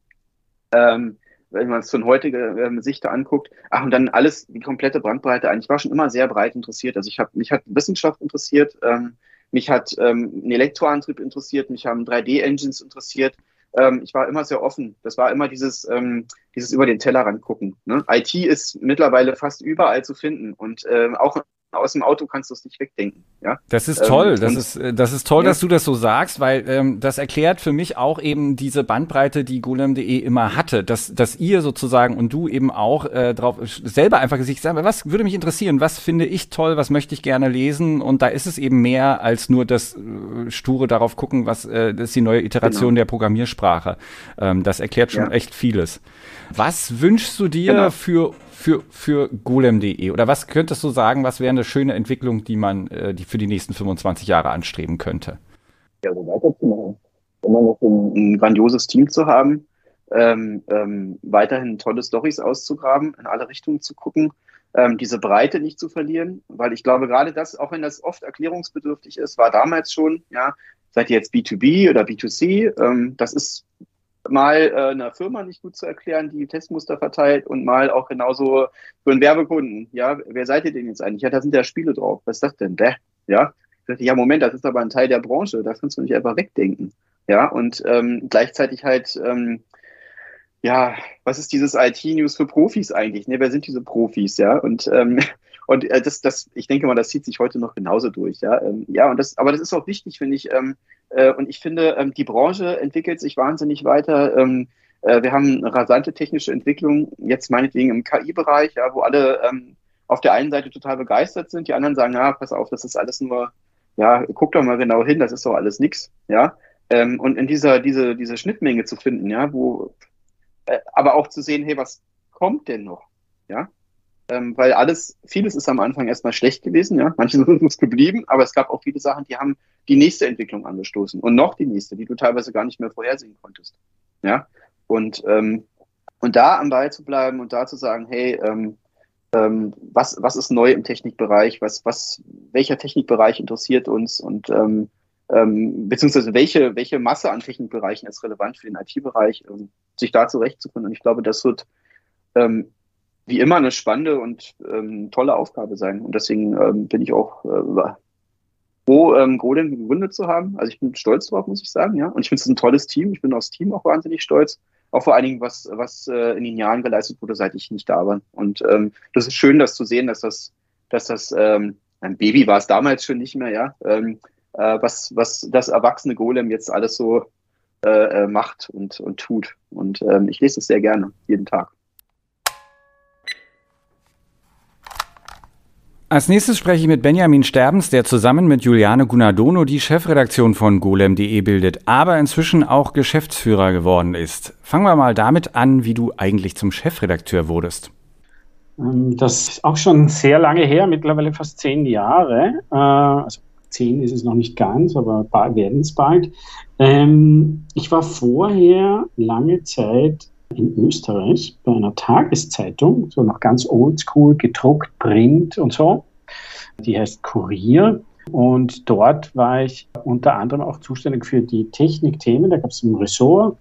Ähm, wenn man es von heutiger äh, Sicht anguckt. Ach, und dann alles, die komplette Brandbreite eigentlich. Ich war schon immer sehr breit interessiert. Also ich habe mich hat Wissenschaft interessiert, ähm, mich hat ähm, ein Elektroantrieb interessiert, mich haben 3D-Engines interessiert. Ähm, ich war immer sehr offen. Das war immer dieses, ähm, dieses über den Tellerrand gucken. Ne? IT ist mittlerweile fast überall zu finden und ähm, auch aus dem Auto kannst du es nicht wegdenken. Ja?
Das ist toll, ähm, das, ist, äh, das ist toll, ja. dass du das so sagst, weil ähm, das erklärt für mich auch eben diese Bandbreite, die golem.de immer hatte, dass, dass ihr sozusagen und du eben auch äh, drauf selber einfach gesagt habt, was würde mich interessieren, was finde ich toll, was möchte ich gerne lesen und da ist es eben mehr als nur das äh, sture darauf gucken, was äh, das ist die neue Iteration genau. der Programmiersprache. Ähm, das erklärt schon ja. echt vieles. Was wünschst du dir genau. für für, für golem.de? Oder was könntest du sagen, was wäre eine schöne Entwicklung, die man äh, die für die nächsten 25 Jahre anstreben könnte?
Ja, so weiterzumachen. Immer noch ein, ein grandioses Team zu haben, ähm, ähm, weiterhin tolle Stories auszugraben, in alle Richtungen zu gucken, ähm, diese Breite nicht zu verlieren, weil ich glaube, gerade das, auch wenn das oft erklärungsbedürftig ist, war damals schon, ja, seid ihr jetzt B2B oder B2C, ähm, das ist mal äh, einer Firma nicht gut zu erklären, die Testmuster verteilt und mal auch genauso für einen Werbekunden. Ja, wer seid ihr denn jetzt eigentlich? Ja, da sind ja Spiele drauf. Was ist das denn? Bäh. Ja, ja, Moment, das ist aber ein Teil der Branche. Da kannst du nicht einfach wegdenken. Ja, und ähm, gleichzeitig halt, ähm, ja, was ist dieses IT-News für Profis eigentlich? Ne, wer sind diese Profis? Ja, und ähm, und äh, das, das, ich denke mal, das zieht sich heute noch genauso durch. Ja, ähm, ja, und das, aber das ist auch wichtig, finde ich. Ähm, äh, und ich finde, ähm, die Branche entwickelt sich wahnsinnig weiter. Ähm, äh, wir haben eine rasante technische Entwicklung, jetzt meinetwegen im KI-Bereich, ja, wo alle ähm, auf der einen Seite total begeistert sind, die anderen sagen, ja, pass auf, das ist alles nur, ja, guck doch mal genau hin, das ist doch alles nix, ja. Ähm, und in dieser, diese, diese Schnittmenge zu finden, ja, wo, äh, aber auch zu sehen, hey, was kommt denn noch, ja? Ähm, weil alles, vieles ist am Anfang erstmal schlecht gewesen, ja. Manche <laughs> sind uns geblieben, aber es gab auch viele Sachen, die haben die nächste Entwicklung angestoßen und noch die nächste, die du teilweise gar nicht mehr vorhersehen konntest. Ja. Und, ähm, und da am Ball zu bleiben und da zu sagen, hey, ähm, ähm, was, was ist neu im Technikbereich, was, was, welcher Technikbereich interessiert uns und ähm, ähm, beziehungsweise welche, welche Masse an Technikbereichen ist relevant für den IT-Bereich, ähm, sich da zurechtzufinden. Und ich glaube, das wird ähm, wie immer eine spannende und ähm, tolle Aufgabe sein. Und deswegen ähm, bin ich auch äh, froh, ähm, Golem gegründet zu haben. Also ich bin stolz drauf, muss ich sagen, ja. Und ich finde es ein tolles Team. Ich bin aufs Team auch wahnsinnig stolz. Auch vor allen Dingen, was, was äh, in den Jahren geleistet wurde, seit ich nicht da war. Und ähm, das ist schön, das zu sehen, dass das, dass das ähm, ein Baby war es damals schon nicht mehr, ja. Ähm, äh, was, was das erwachsene Golem jetzt alles so äh, äh macht und, und tut. Und ähm, ich lese es sehr gerne, jeden Tag.
Als nächstes spreche ich mit Benjamin Sterbens, der zusammen mit Juliane Gunardono die Chefredaktion von golem.de bildet, aber inzwischen auch Geschäftsführer geworden ist. Fangen wir mal damit an, wie du eigentlich zum Chefredakteur wurdest.
Ähm, das ist auch schon sehr lange her, mittlerweile fast zehn Jahre. Äh, also zehn ist es noch nicht ganz, aber werden es bald. Ähm, ich war vorher lange Zeit in Österreich bei einer Tageszeitung, so noch ganz oldschool, gedruckt, Print und so. Die heißt Kurier. Und dort war ich unter anderem auch zuständig für die Technikthemen. Da gab es ein Ressort,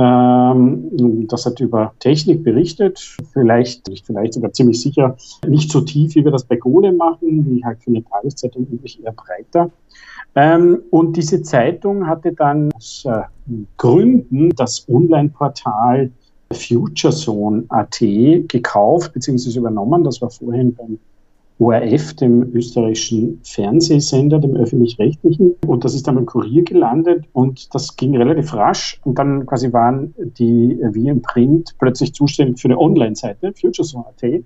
ähm, das hat über Technik berichtet. Vielleicht, nicht vielleicht sogar ziemlich sicher nicht so tief, wie wir das bei Gole machen, wie halt für eine Tageszeitung üblich eher breiter. Ähm, und diese Zeitung hatte dann aus äh, Gründen das Online-Portal FutureZone.at gekauft bzw. übernommen. Das war vorhin beim ORF, dem österreichischen Fernsehsender, dem öffentlich-rechtlichen. Und das ist dann beim Kurier gelandet und das ging relativ rasch. Und dann quasi waren die, wie im Print, plötzlich zuständig für eine Online-Seite, FutureZone.at.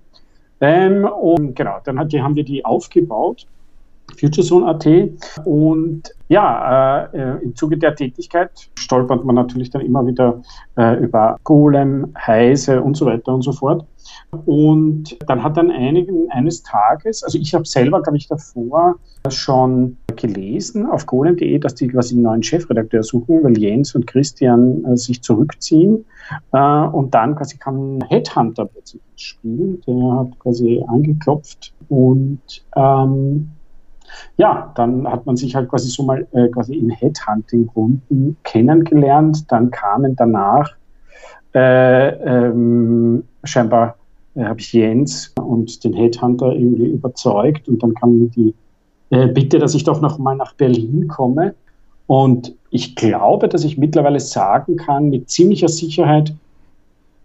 Ähm, und genau, dann hat, haben wir die aufgebaut FutureZone.at. Und ja, äh, äh, im Zuge der Tätigkeit stolpert man natürlich dann immer wieder äh, über Golem, Heise und so weiter und so fort. Und dann hat dann einigen, eines Tages, also ich habe selber, glaube ich, davor schon gelesen auf golem.de, dass die quasi einen neuen Chefredakteur suchen, weil Jens und Christian äh, sich zurückziehen. Äh, und dann quasi kam Headhunter plötzlich ins Spiel, der hat quasi angeklopft und ähm, ja, dann hat man sich halt quasi so mal äh, quasi in Headhunting-Runden kennengelernt. Dann kamen danach äh, ähm, scheinbar äh, habe ich Jens und den Headhunter irgendwie überzeugt und dann kam die äh, Bitte, dass ich doch noch mal nach Berlin komme. Und ich glaube, dass ich mittlerweile sagen kann, mit ziemlicher Sicherheit,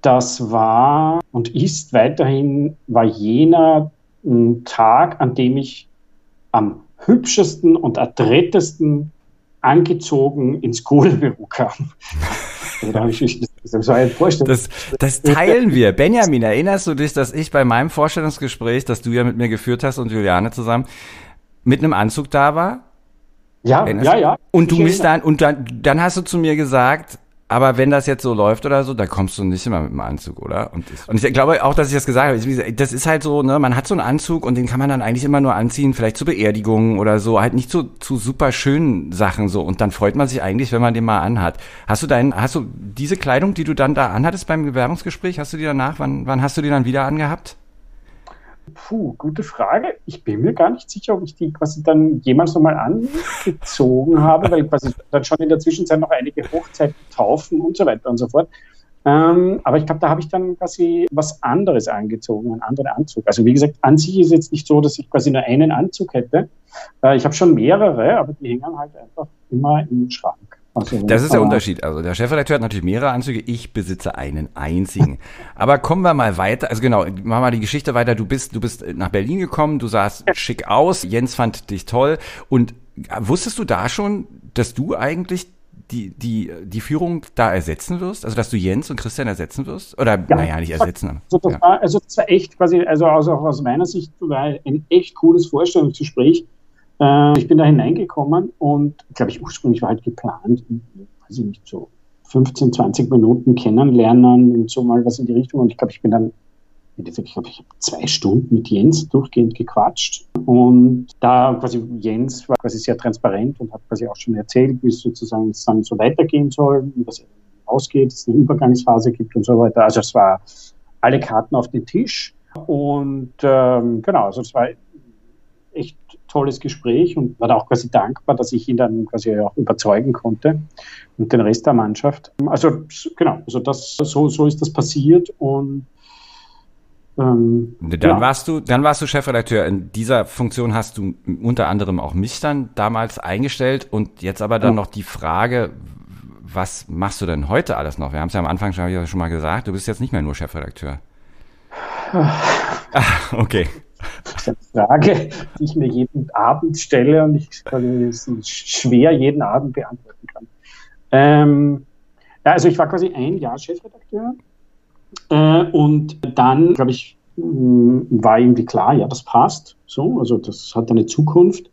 das war und ist weiterhin, war jener Tag, an dem ich am hübschesten und adrettesten angezogen ins Kohlebüro kam. <laughs>
das, das teilen wir. Benjamin, erinnerst du dich, dass ich bei meinem Vorstellungsgespräch, das du ja mit mir geführt hast und Juliane zusammen, mit einem Anzug da war?
Ja, ja, ja.
Und du bist dann, und dann, dann hast du zu mir gesagt, aber wenn das jetzt so läuft oder so, dann kommst du nicht immer mit dem Anzug, oder? Und, und ich glaube auch, dass ich das gesagt habe. Das ist halt so, ne, man hat so einen Anzug und den kann man dann eigentlich immer nur anziehen, vielleicht zu Beerdigungen oder so, halt nicht zu, zu super schönen Sachen so. Und dann freut man sich eigentlich, wenn man den mal anhat. Hast du deinen, hast du diese Kleidung, die du dann da anhattest beim Bewerbungsgespräch, hast du die danach, wann, wann hast du die dann wieder angehabt?
Puh, gute Frage. Ich bin mir gar nicht sicher, ob ich die quasi dann jemals nochmal angezogen <laughs> habe, weil quasi dann schon in der Zwischenzeit noch einige Hochzeiten, Taufen und so weiter und so fort. Ähm, aber ich glaube, da habe ich dann quasi was anderes angezogen, einen anderen Anzug. Also wie gesagt, an sich ist jetzt nicht so, dass ich quasi nur einen Anzug hätte. Äh, ich habe schon mehrere, aber die hängen halt einfach immer im Schrank.
Das ist der Unterschied. Also der Chefredakteur hat natürlich mehrere Anzüge, ich besitze einen einzigen. aber kommen wir mal weiter. Also genau, machen wir mal die Geschichte weiter. Du bist, du bist nach Berlin gekommen, du sahst schick aus, Jens fand dich toll. Und wusstest du da schon, dass du eigentlich die, die, die Führung da ersetzen wirst? Also dass du Jens und Christian ersetzen wirst? Oder ja, naja, nicht ersetzen.
Also das, ja. war, also das war echt quasi, also auch aus meiner Sicht war ein echt cooles Vorstellungsgespräch äh, ich bin da hineingekommen und, glaube ich, ursprünglich war halt geplant, weiß ich nicht, so 15, 20 Minuten kennenlernen und so mal was in die Richtung. Und ich glaube, ich bin dann, ich glaube, ich habe zwei Stunden mit Jens durchgehend gequatscht. Und da quasi Jens war quasi sehr transparent und hat quasi auch schon erzählt, wie es sozusagen dann so weitergehen soll, wie das ausgeht, es eine Übergangsphase gibt und so weiter. Also es war alle Karten auf den Tisch. Und ähm, genau, also es war tolles Gespräch und war da auch quasi dankbar, dass ich ihn dann quasi auch überzeugen konnte und den Rest der Mannschaft. Also genau, also das so, so ist das passiert und
ähm, dann ja. warst du, dann warst du Chefredakteur. In dieser Funktion hast du unter anderem auch mich dann damals eingestellt und jetzt aber dann ja. noch die Frage, was machst du denn heute alles noch? Wir haben es ja am Anfang schon, schon mal gesagt, du bist jetzt nicht mehr nur Chefredakteur. <laughs>
ah, okay. Das ist eine Frage, die ich mir jeden Abend stelle und ich schwer jeden Abend beantworten kann. Ähm, also ich war quasi ein Jahr Chefredakteur äh, und dann, glaube ich, mm, war irgendwie klar, ja, das passt. So, also das hat eine Zukunft.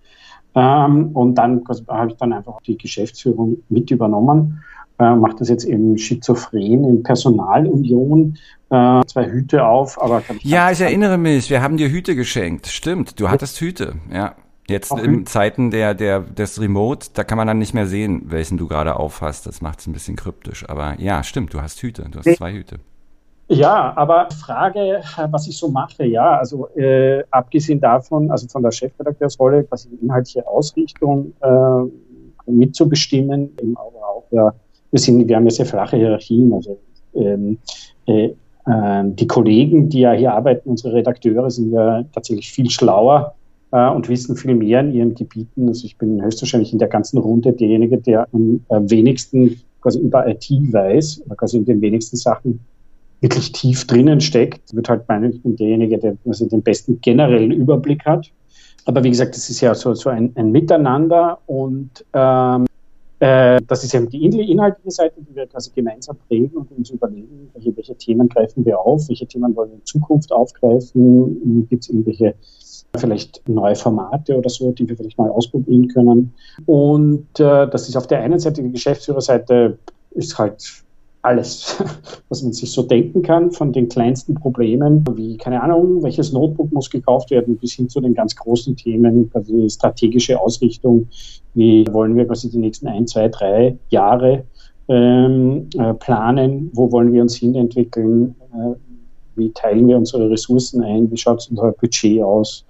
Ähm, und dann habe ich dann einfach die Geschäftsführung mit übernommen äh, macht das jetzt eben schizophren in Personalunion, äh, zwei Hüte auf, aber
Ja, ich erinnere mich, wir haben dir Hüte geschenkt. Stimmt, du hattest Hüte, ja. Jetzt Auch in Zeiten der, der, des Remote, da kann man dann nicht mehr sehen, welchen du gerade aufhast. Das macht es ein bisschen kryptisch. Aber ja, stimmt, du hast Hüte, du hast zwei Hüte.
Ja, aber Frage, was ich so mache, ja, also äh, abgesehen davon, also von der Chefredakteursrolle, quasi die inhaltliche Ausrichtung äh, mitzubestimmen, eben aber auch ja, wir, sind, wir haben ja sehr flache Hierarchien. Also ähm, äh, äh, die Kollegen, die ja hier arbeiten, unsere Redakteure, sind ja tatsächlich viel schlauer äh, und wissen viel mehr in ihren Gebieten. Also ich bin höchstwahrscheinlich in der ganzen Runde derjenige, der am wenigsten quasi über IT weiß, oder quasi in den wenigsten Sachen wirklich tief drinnen steckt. Wird halt meinen, ich bin derjenige, der also den besten generellen Überblick hat. Aber wie gesagt, das ist ja so, so ein, ein Miteinander und ähm, Äh, das ist eben die inhaltliche Seite, die wir quasi gemeinsam prägen und uns überlegen, welche, welche Themen greifen wir auf, welche Themen wollen wir in Zukunft aufgreifen, gibt es irgendwelche vielleicht neue Formate oder so, die wir vielleicht mal ausprobieren können. Und äh, das ist auf der einen Seite die Geschäftsführerseite ist halt alles, <laughs> was man sich so denken kann, von den kleinsten Problemen, wie, keine Ahnung, welches Notebook muss gekauft werden, bis hin zu den ganz großen Themen, die strategische Ausrichtung, wie wollen wir quasi die nächsten ein, zwei, drei Jahre ähm, äh, planen, wo wollen wir uns hin entwickeln, äh, wie teilen wir unsere Ressourcen ein, wie schaut unser Budget aus,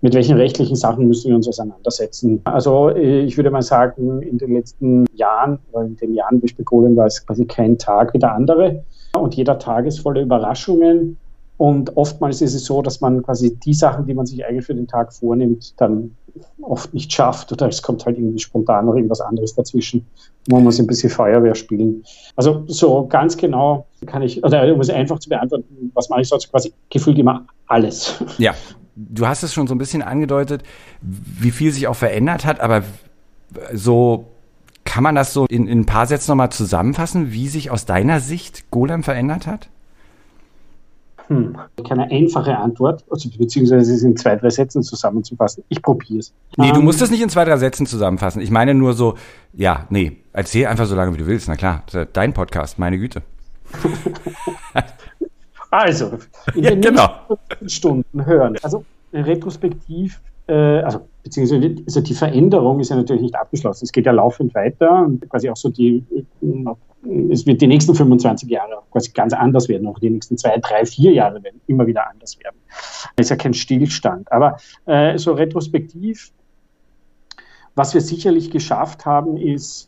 mit welchen rechtlichen Sachen müssen wir uns auseinandersetzen. Also äh, ich würde mal sagen, in den letzten Jahren, oder in den Jahren, wie ich begonnen war es quasi kein Tag wie der andere. Und jeder Tag ist voller Überraschungen. Und oftmals ist es so, dass man quasi die Sachen, die man sich eigentlich für den Tag vornimmt, dann oft nicht schafft oder es kommt halt irgendwie spontan noch irgendwas anderes dazwischen. Man muss ein bisschen Feuerwehr spielen. Also so ganz genau kann ich, oder um es einfach zu beantworten, was mache ich sonst quasi gefühlt immer alles.
Ja, du hast es schon so ein bisschen angedeutet, wie viel sich auch verändert hat, aber so kann man das so in, in ein paar Sätzen nochmal zusammenfassen, wie sich aus deiner Sicht Golem verändert hat?
Hm, keine einfache Antwort, also beziehungsweise es in zwei, drei Sätzen zusammenzufassen. Ich probiere es.
Nee, du ähm, musst es nicht in zwei, drei Sätzen zusammenfassen. Ich meine nur so, ja, nee, erzähl einfach so lange, wie du willst. Na klar, dein Podcast, meine Güte. <laughs>
Also, in
ja, den genau.
Stunden hören. Also retrospektiv, äh, also beziehungsweise also die Veränderung ist ja natürlich nicht abgeschlossen. Es geht ja laufend weiter und quasi auch so die, äh, es wird die nächsten 25 Jahre quasi ganz anders werden, auch die nächsten zwei, drei, vier Jahre werden immer wieder anders werden. Das ist ja kein Stillstand. Aber äh, so retrospektiv, was wir sicherlich geschafft haben, ist,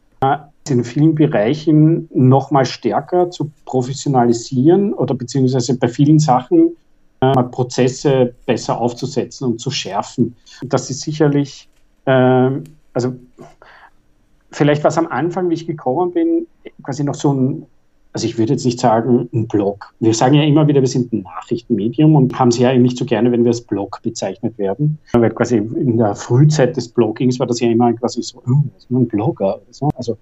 in vielen Bereichen noch mal stärker zu professionalisieren oder beziehungsweise bei vielen Sachen äh, Prozesse besser aufzusetzen und zu schärfen. Das ist sicherlich, äh, also vielleicht was am Anfang, wie ich gekommen bin, quasi noch so ein also ich würde jetzt nicht sagen ein Blog. Wir sagen ja immer wieder, wir sind ein Nachrichtenmedium und haben es ja nicht so gerne, wenn wir als Blog bezeichnet werden. Weil quasi in der Frühzeit des Bloggings war das ja immer quasi so, oh, das ist nur ein Blogger so. Also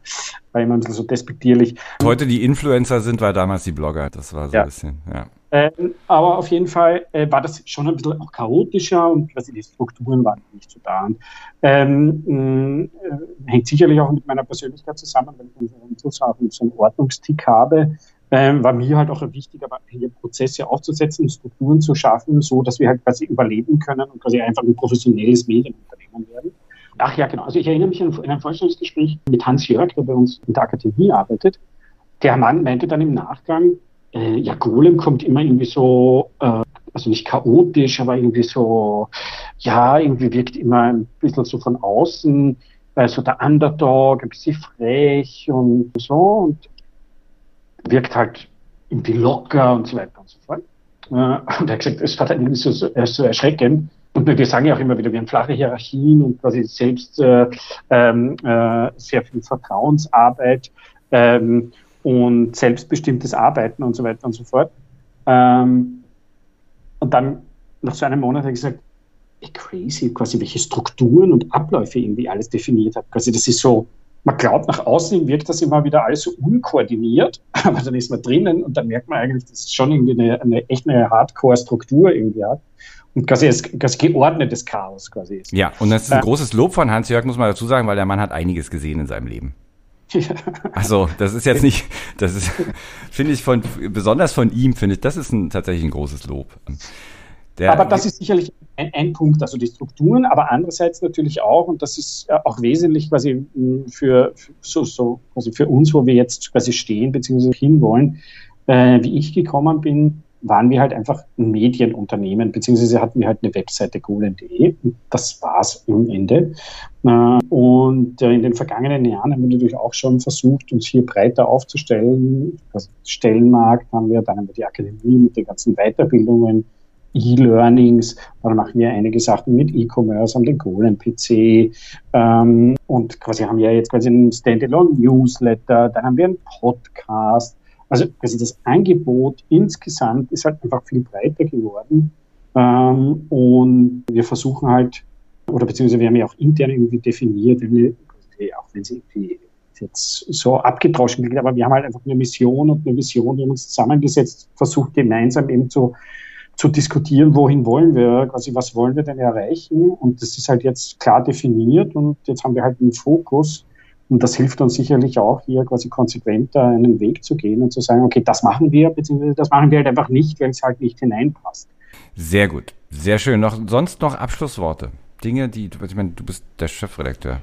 war immer ein bisschen so despektierlich.
Heute die Influencer sind, war damals die Blogger. Das war so ja. ein bisschen, ja.
Ähm, aber auf jeden Fall äh, war das schon ein bisschen auch chaotischer und quasi die Strukturen waren nicht so da. Und, ähm, äh, hängt sicherlich auch mit meiner Persönlichkeit zusammen, weil ich sozusagen so einen Ordnungstick habe. Ähm, war mir halt auch wichtig, aber hier Prozesse aufzusetzen, Strukturen zu schaffen, so dass wir halt quasi überleben können und quasi einfach ein professionelles Medienunternehmen werden. Ach ja, genau. Also ich erinnere mich an ein Vorstellungsgespräch mit Hans Jörg, der bei uns in der Akademie arbeitet. Der Mann meinte dann im Nachgang, äh, ja, Golem kommt immer irgendwie so, äh, also nicht chaotisch, aber irgendwie so, ja, irgendwie wirkt immer ein bisschen so von außen, äh, so der Underdog, ein bisschen frech und so und wirkt halt irgendwie locker und so weiter und so fort. Äh, und er hat gesagt, es war dann irgendwie so, so, so erschreckend. Und wir sagen ja auch immer wieder, wir haben flache Hierarchien und quasi selbst äh, ähm, äh, sehr viel Vertrauensarbeit. Ähm, und selbstbestimmtes Arbeiten und so weiter und so fort. Ähm, und dann nach so einem Monat habe ich gesagt, ey, crazy, quasi welche Strukturen und Abläufe irgendwie alles definiert hat. Quasi das ist so, man glaubt, nach außen wirkt das immer wieder alles so unkoordiniert, <laughs> aber dann ist man drinnen und dann merkt man eigentlich, dass es schon irgendwie eine, eine echt eine Hardcore-Struktur irgendwie hat. Und quasi es, quasi geordnetes Chaos quasi ist.
Ja, und das ist ein äh, großes Lob von Hans-Jörg, muss man dazu sagen, weil der Mann hat einiges gesehen in seinem Leben. Also, das ist jetzt nicht, das ist, finde ich von, besonders von ihm, finde ich, das ist ein, tatsächlich ein großes Lob.
Der, aber das ist sicherlich ein, ein, Punkt, also die Strukturen, aber andererseits natürlich auch, und das ist äh, auch wesentlich quasi für, für so, so, quasi für uns, wo wir jetzt quasi stehen, beziehungsweise hinwollen, äh, wie ich gekommen bin, waren wir halt einfach ein Medienunternehmen, beziehungsweise hatten wir halt eine Webseite golem.de. Das war's im Ende. Äh, und in den vergangenen Jahren haben wir natürlich auch schon versucht, uns hier breiter aufzustellen. Also Stellenmarkt haben wir, dann haben wir die Akademie mit den ganzen Weiterbildungen, E-Learnings, dann machen wir einige Sachen mit E-Commerce, haben den Golem-PC ähm, und quasi haben wir jetzt quasi einen Standalone-Newsletter, dann haben wir einen Podcast, also quasi das Angebot insgesamt ist halt einfach viel breiter geworden. Ähm, und wir versuchen halt, oder beziehungsweise wir haben ja auch intern irgendwie definiert, wir, auch wenn sie irgendwie jetzt so abgedroschen klingt, aber wir haben halt einfach eine Mission und eine Vision, haben uns zusammengesetzt, versucht gemeinsam eben zu, zu diskutieren, wohin wollen wir, quasi was wollen wir denn erreichen und das ist halt jetzt klar definiert und jetzt haben wir halt einen Fokus und das hilft uns sicherlich auch hier quasi konsequenter einen Weg zu gehen und zu sagen, okay, das machen wir, beziehungsweise das machen wir halt einfach nicht, weil es halt nicht hineinpasst.
Sehr gut, sehr schön. Noch, sonst noch Abschlussworte. Dinge, die, ich meine, du bist der Chefredakteur.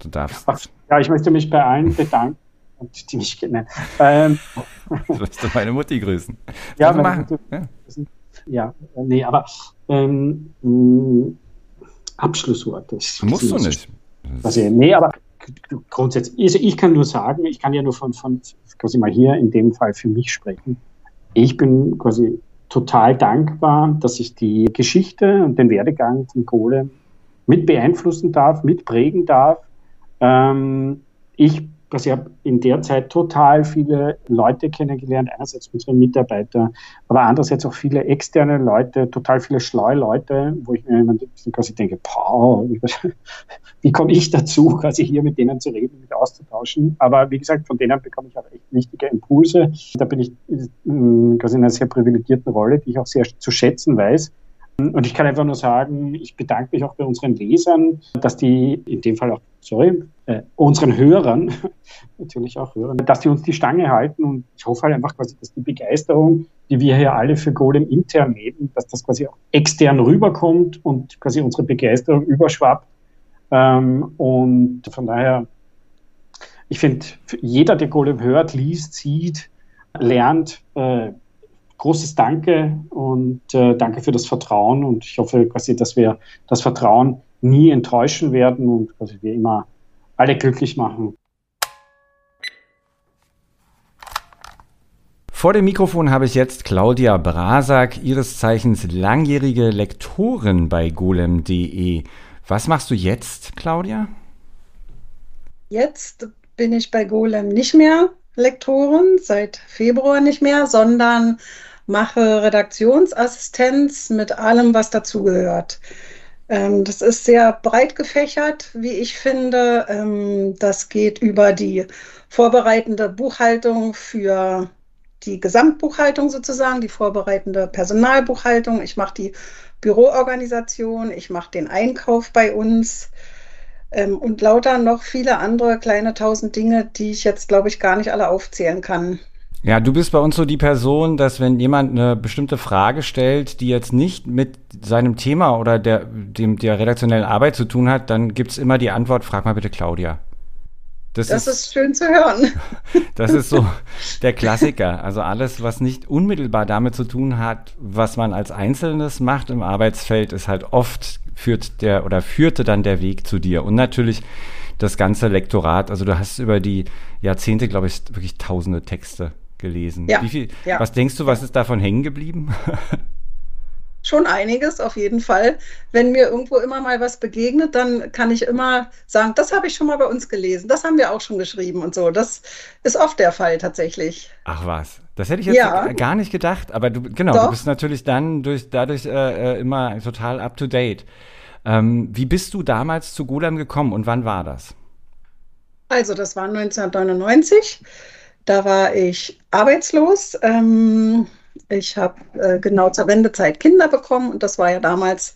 Du darfst.
Ja, ich möchte mich bei allen bedanken <laughs> und die mich kennen. Ähm, <laughs>
du möchtest meine Mutti grüßen.
Ja, machen. Mutti, ja. ja, nee, aber ähm, Abschlussworte.
Musst du nicht.
Also, nee, aber grundsätzlich, also ich kann nur sagen, ich kann ja nur von, von quasi mal hier in dem Fall für mich sprechen. Ich bin quasi total dankbar, dass ich die Geschichte und den Werdegang von Kohle mit beeinflussen darf, mit prägen darf. Ähm, ich also ich habe in der Zeit total viele Leute kennengelernt, einerseits unsere Mitarbeiter, aber andererseits auch viele externe Leute, total viele schlaue Leute, wo ich mir quasi denke, boah, <laughs> wie komme ich dazu, quasi hier mit denen zu reden, mit auszutauschen. Aber wie gesagt, von denen bekomme ich auch echt wichtige Impulse. Da bin ich quasi in einer sehr privilegierten Rolle, die ich auch sehr zu schätzen weiß. Und ich kann einfach nur sagen, ich bedanke mich auch bei unseren Lesern, dass die, in dem Fall auch, sorry, äh, unseren Hörern, <laughs> natürlich auch Hörern, dass die uns die Stange halten. Und ich hoffe halt einfach quasi, dass die Begeisterung, die wir hier alle für Golem intern leben, dass das quasi auch extern rüberkommt und quasi unsere Begeisterung überschwappt. Ähm, und von daher, ich finde, jeder, der Golem hört, liest, sieht, lernt, äh, großes Danke und äh, danke für das Vertrauen und ich hoffe quasi, dass wir das Vertrauen nie enttäuschen werden und quasi wir immer alle glücklich machen.
Vor dem Mikrofon habe ich jetzt Claudia Brasak, ihres Zeichens langjährige Lektorin bei golem.de. Was machst du jetzt, Claudia?
Jetzt bin ich bei Golem nicht mehr Lektorin, seit Februar nicht mehr, sondern mache Redaktionsassistenz mit allem, was dazugehört. Ähm, das ist sehr breit gefächert, wie ich finde. Ähm, das geht über die vorbereitende Buchhaltung für die Gesamtbuchhaltung sozusagen, die vorbereitende Personalbuchhaltung. Ich mache die Büroorganisation, ich mache den Einkauf bei uns ähm, und lauter noch viele andere kleine tausend Dinge, die ich jetzt, glaube ich, gar nicht alle aufzählen kann.
Ja, du bist bei uns so die Person, dass wenn jemand eine bestimmte Frage stellt, die jetzt nicht mit seinem Thema oder der, dem, der redaktionellen Arbeit zu tun hat, dann gibt's immer die Antwort, frag mal bitte Claudia.
Das, das ist, ist, schön zu hören. <laughs>
Das ist so der Klassiker. Also alles, was nicht unmittelbar damit zu tun hat, was man als Einzelnes macht im Arbeitsfeld, ist halt oft führt der oder führte dann der Weg zu dir. Und natürlich das ganze Lektorat. Also du hast über die Jahrzehnte, glaube ich, wirklich tausende Texte gelesen. Ja, viel, ja. Was denkst du, was ist davon hängen geblieben? <laughs>
Schon einiges, auf jeden Fall. Wenn mir irgendwo immer mal was begegnet, dann kann ich immer sagen, das habe ich schon mal bei uns gelesen, das haben wir auch schon geschrieben und so. Das ist oft der Fall tatsächlich.
Ach was, das hätte ich jetzt ja. gar nicht gedacht, aber du, genau, Doch. du bist natürlich dann durch, dadurch äh, äh immer total up to date. Ähm, wie bist du damals zu Gulam gekommen und wann war das?
Also, das war 1999. Da war ich arbeitslos. Ähm, ich habe äh, genau zur Wendezeit Kinder bekommen und das war ja damals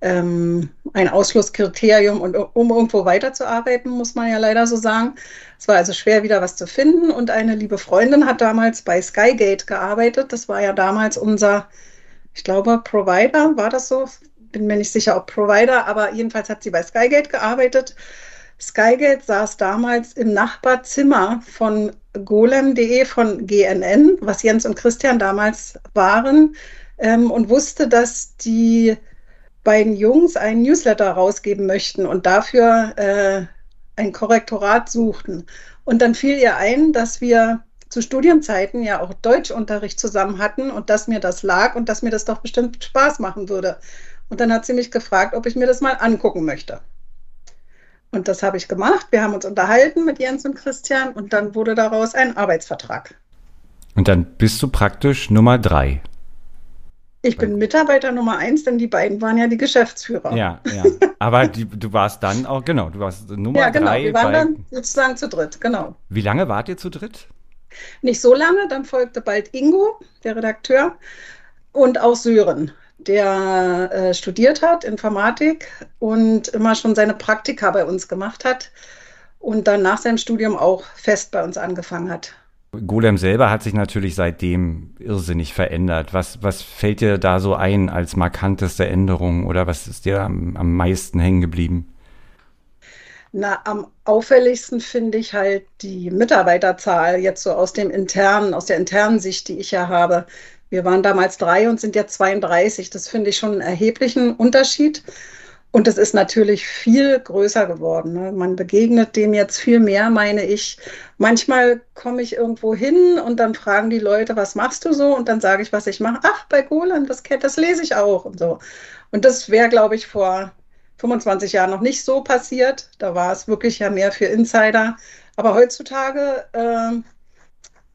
ähm, ein Ausschlusskriterium, und, um irgendwo weiterzuarbeiten, muss man ja leider so sagen. Es war also schwer, wieder was zu finden und eine liebe Freundin hat damals bei Skygate gearbeitet. Das war ja damals unser, ich glaube, Provider, war das so? Bin mir nicht sicher, ob Provider, aber jedenfalls hat sie bei Skygate gearbeitet. Skygate saß damals im Nachbarzimmer von golem.de von GNN, was Jens und Christian damals waren, ähm, und wusste, dass die beiden Jungs einen Newsletter rausgeben möchten und dafür äh, ein Korrektorat suchten. Und dann fiel ihr ein, dass wir zu Studienzeiten ja auch Deutschunterricht zusammen hatten und dass mir das lag und dass mir das doch bestimmt Spaß machen würde. Und dann hat sie mich gefragt, ob ich mir das mal angucken möchte. Und das habe ich gemacht. Wir haben uns unterhalten mit Jens und Christian und dann wurde daraus ein Arbeitsvertrag.
Und dann bist du praktisch Nummer drei.
Ich bin Mitarbeiter Nummer eins, denn die beiden waren ja die Geschäftsführer.
Ja, ja. Aber die, du warst dann auch, genau, du warst Nummer
ja, genau.
drei.
Wir waren dann sozusagen zu dritt, genau.
Wie lange wart ihr zu dritt?
Nicht so lange, dann folgte bald Ingo, der Redakteur, und auch Sören, der äh, studiert hat, Informatik, und immer schon seine Praktika bei uns gemacht hat und dann nach seinem Studium auch fest bei uns angefangen hat.
Golem selber hat sich natürlich seitdem irrsinnig verändert. Was, was fällt dir da so ein als markanteste Änderung oder was ist dir am, am meisten hängen geblieben?
Na, am auffälligsten finde ich halt die Mitarbeiterzahl jetzt so aus dem internen, aus der internen Sicht, die ich ja habe. Wir waren damals drei und sind jetzt 32. Das finde ich schon einen erheblichen Unterschied. Und es ist natürlich viel größer geworden. Ne? Man begegnet dem jetzt viel mehr, meine ich. Manchmal komme ich irgendwo hin und dann fragen die Leute, was machst du so? Und dann sage ich, was ich mache. Ach, bei Golan, das, das lese ich auch und so. Und das wäre, glaube ich, vor 25 Jahren noch nicht so passiert. Da war es wirklich ja mehr für Insider. Aber heutzutage äh,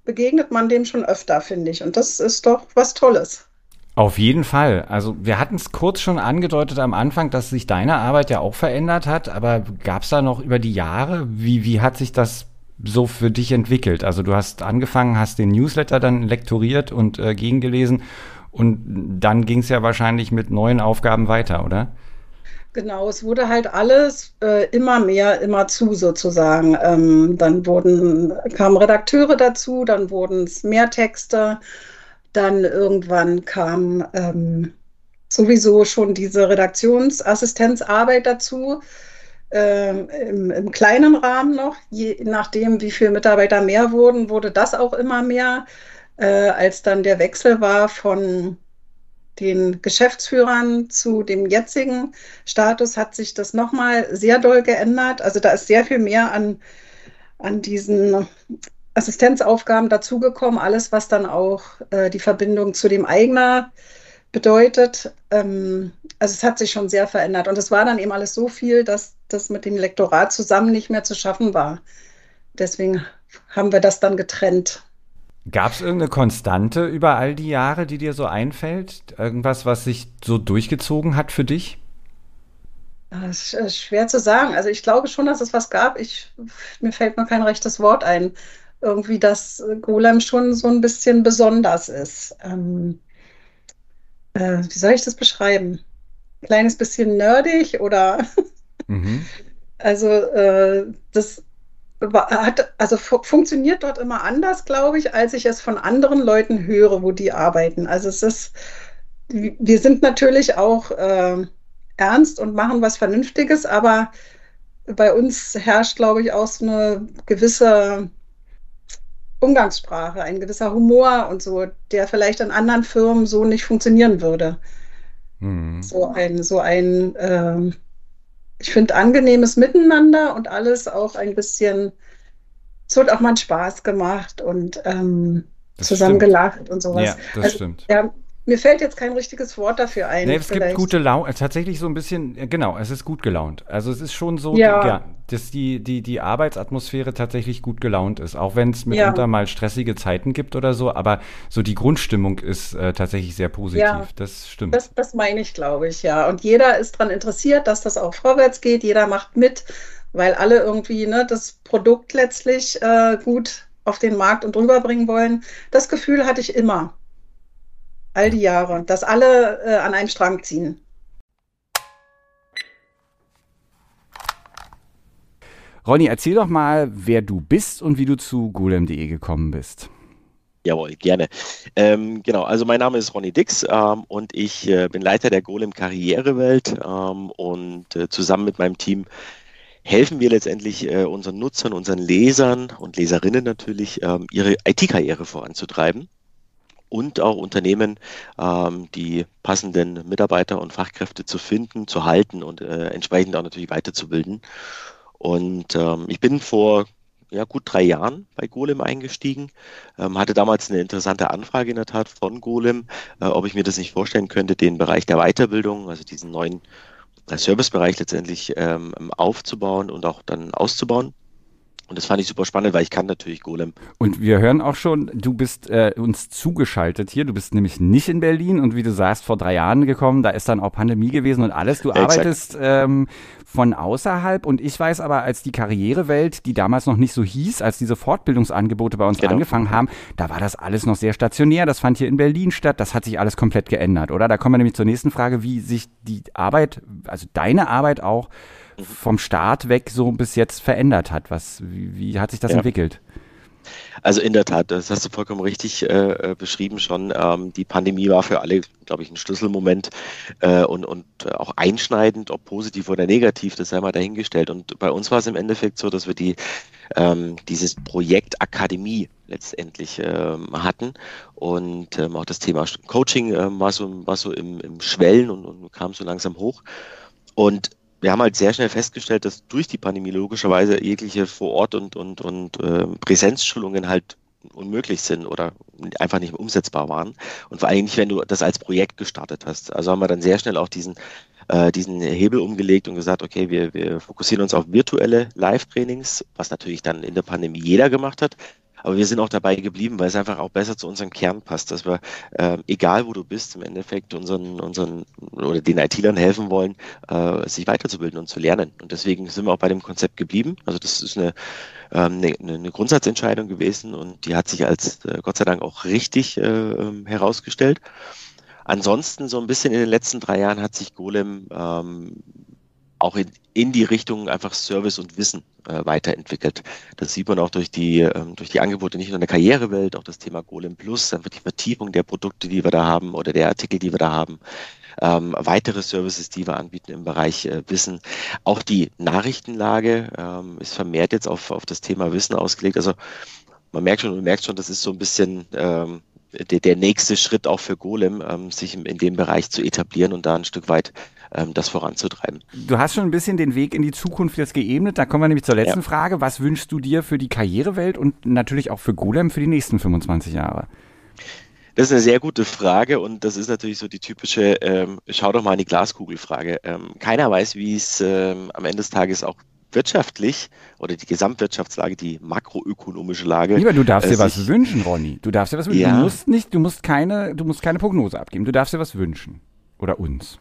begegnet man dem schon öfter, finde ich. Und das ist doch was Tolles.
Auf jeden Fall. Also wir hatten es kurz schon angedeutet am Anfang, dass sich deine Arbeit ja auch verändert hat, aber gab es da noch über die Jahre, wie, wie hat sich das so für dich entwickelt? Also du hast angefangen, hast den Newsletter dann lektoriert und äh, gegengelesen und dann ging es ja wahrscheinlich mit neuen Aufgaben weiter, oder?
Genau, es wurde halt alles äh, immer mehr, immer zu sozusagen. Ähm, dann wurden, kamen Redakteure dazu, dann wurden es mehr Texte dann irgendwann kam ähm, sowieso schon diese Redaktionsassistenzarbeit dazu, ähm, im, im, kleinen Rahmen noch. Je nachdem, wie viele Mitarbeiter mehr wurden, wurde das auch immer mehr. Äh, als dann der Wechsel war von den Geschäftsführern zu dem jetzigen Status, hat sich das nochmal sehr doll geändert. Also da ist sehr viel mehr an, an diesen Assistenzaufgaben dazugekommen, alles, was dann auch äh, die Verbindung zu dem Eigner bedeutet. Ähm, also es hat sich schon sehr verändert. Und es war dann eben alles so viel, dass das mit dem Lektorat zusammen nicht mehr zu schaffen war. Deswegen haben wir das dann getrennt.
Gab es irgendeine Konstante über all die Jahre, die dir so einfällt? Irgendwas, was sich so durchgezogen hat für dich?
Das ist schwer zu sagen. Also ich glaube schon, dass es was gab. Ich, mir fällt nur kein rechtes Wort ein irgendwie, dass Golem schon so ein bisschen besonders ist. Ähm, äh, wie soll ich das beschreiben? Kleines bisschen nerdig oder mhm. <laughs> also äh, das hat, also fu funktioniert dort immer anders, glaube ich, als ich es von anderen Leuten höre, wo die arbeiten. Also es ist, wir sind natürlich auch äh, ernst und machen was Vernünftiges, aber bei uns herrscht, glaube ich, auch so eine gewisse Umgangssprache, ein gewisser Humor und so, der vielleicht an anderen Firmen so nicht funktionieren würde. Mhm. So ein, so ein, äh, ich finde, angenehmes Miteinander und alles auch ein bisschen, es wird auch mal Spaß gemacht und ähm, zusammen stimmt. gelacht und sowas.
Ja, das also, stimmt.
Ja, mir fällt jetzt kein richtiges Wort dafür ein.
Nee, es vielleicht. gibt gute Laune, tatsächlich so ein bisschen, genau, es ist gut gelaunt. Also es ist schon so, ja. ja dass die, die, die Arbeitsatmosphäre tatsächlich gut gelaunt ist, auch wenn es mitunter ja. mal stressige Zeiten gibt oder so, aber so die Grundstimmung ist äh, tatsächlich sehr positiv. Ja, das stimmt.
Das, das meine ich, glaube ich, ja. Und jeder ist daran interessiert, dass das auch vorwärts geht, jeder macht mit, weil alle irgendwie ne, das Produkt letztlich äh, gut auf den Markt und rüberbringen wollen. Das Gefühl hatte ich immer all die Jahre, dass alle äh, an einem Strang ziehen.
Ronny, erzähl doch mal, wer du bist und wie du zu golem.de gekommen bist.
Jawohl, gerne. Ähm, genau, also mein Name ist Ronny Dix ähm, und ich äh, bin Leiter der Golem Karrierewelt ähm, und äh, zusammen mit meinem Team helfen wir letztendlich äh, unseren Nutzern, unseren Lesern und Leserinnen natürlich, ähm, ihre IT-Karriere voranzutreiben und auch Unternehmen ähm, die passenden Mitarbeiter und Fachkräfte zu finden, zu halten und äh, entsprechend auch natürlich weiterzubilden. Und ähm, ich bin vor ja, gut drei Jahren bei Golem eingestiegen, ähm, hatte damals eine interessante Anfrage in der Tat von Golem, äh, ob ich mir das nicht vorstellen könnte, den Bereich der Weiterbildung, also diesen neuen äh, Servicebereich letztendlich ähm, aufzubauen und auch dann auszubauen. Und das fand ich super spannend, weil ich kann natürlich Golem.
Und wir hören auch schon, du bist äh, uns zugeschaltet hier. Du bist nämlich nicht in Berlin und wie du sagst, vor drei Jahren gekommen. Da ist dann auch Pandemie gewesen und alles. Du Exakt. arbeitest ähm, von außerhalb und ich weiß aber, als die Karrierewelt, die damals noch nicht so hieß, als diese Fortbildungsangebote bei uns genau. angefangen haben, da war das alles noch sehr stationär. Das fand hier in Berlin statt. Das hat sich alles komplett geändert, oder? Da kommen wir nämlich zur nächsten Frage, wie sich die Arbeit, also deine Arbeit auch vom Start weg so bis jetzt verändert hat. Was, wie, wie hat sich das ja. entwickelt?
Also in der Tat, das hast du vollkommen richtig äh, äh, beschrieben schon. Ähm, die Pandemie war für alle, glaube ich, ein Schlüsselmoment äh, und, und auch einschneidend, ob positiv oder negativ, das sei mal dahingestellt. Und bei uns war es im Endeffekt so, dass wir die, ähm, dieses Projekt Akademie letztendlich ähm, hatten und ähm, auch das Thema Coaching ähm, war so, war so im, im Schwellen und, und kam so langsam hoch. Und wir haben halt sehr schnell festgestellt, dass durch die Pandemie logischerweise jegliche Vor Ort und, und, und äh, Präsenzschulungen halt unmöglich sind oder einfach nicht umsetzbar waren. Und vor allem nicht, wenn du das als Projekt gestartet hast. Also haben wir dann sehr schnell auch diesen, äh, diesen Hebel umgelegt und gesagt, okay, wir, wir fokussieren uns auf virtuelle Live-Trainings, was natürlich dann in der Pandemie jeder gemacht hat. Aber wir sind auch dabei geblieben, weil es einfach auch besser zu unserem Kern passt, dass wir, äh, egal wo du bist, im Endeffekt unseren, unseren oder den IT-Lern helfen wollen, äh, sich weiterzubilden und zu lernen. Und deswegen sind wir auch bei dem Konzept geblieben. Also das ist eine, ähm, eine, eine Grundsatzentscheidung gewesen und die hat sich als äh, Gott sei Dank auch richtig äh, ähm, herausgestellt. Ansonsten so ein bisschen in den letzten drei Jahren hat sich Golem ähm, auch in, in die Richtung einfach Service und Wissen äh, weiterentwickelt. Das sieht man auch durch die, ähm, durch die Angebote nicht nur in der Karrierewelt, auch das Thema Golem Plus, einfach die Vertiefung der Produkte, die wir da haben oder der Artikel, die wir da haben. Ähm, weitere Services, die wir anbieten im Bereich äh, Wissen. Auch die Nachrichtenlage ähm, ist vermehrt jetzt auf, auf das Thema Wissen ausgelegt. Also man merkt schon, man merkt schon, das ist so ein bisschen ähm, der, der nächste Schritt auch für Golem, ähm, sich in dem Bereich zu etablieren und da ein Stück weit ähm, das voranzutreiben.
Du hast schon ein bisschen den Weg in die Zukunft jetzt geebnet. Da kommen wir nämlich zur letzten ja. Frage. Was wünschst du dir für die Karrierewelt und natürlich auch für Golem für die nächsten 25 Jahre?
Das ist eine sehr gute Frage und das ist natürlich so die typische, ähm, schau doch mal in die Glaskugel-Frage. Ähm, keiner weiß, wie es ähm, am Ende des Tages auch wirtschaftlich oder die Gesamtwirtschaftslage, die makroökonomische Lage.
Lieber, du darfst äh, dir was wünschen, Ronny. Du darfst dir was wünschen. Ja. Du musst nicht, du musst keine, du musst keine Prognose abgeben. Du darfst dir was wünschen. Oder uns.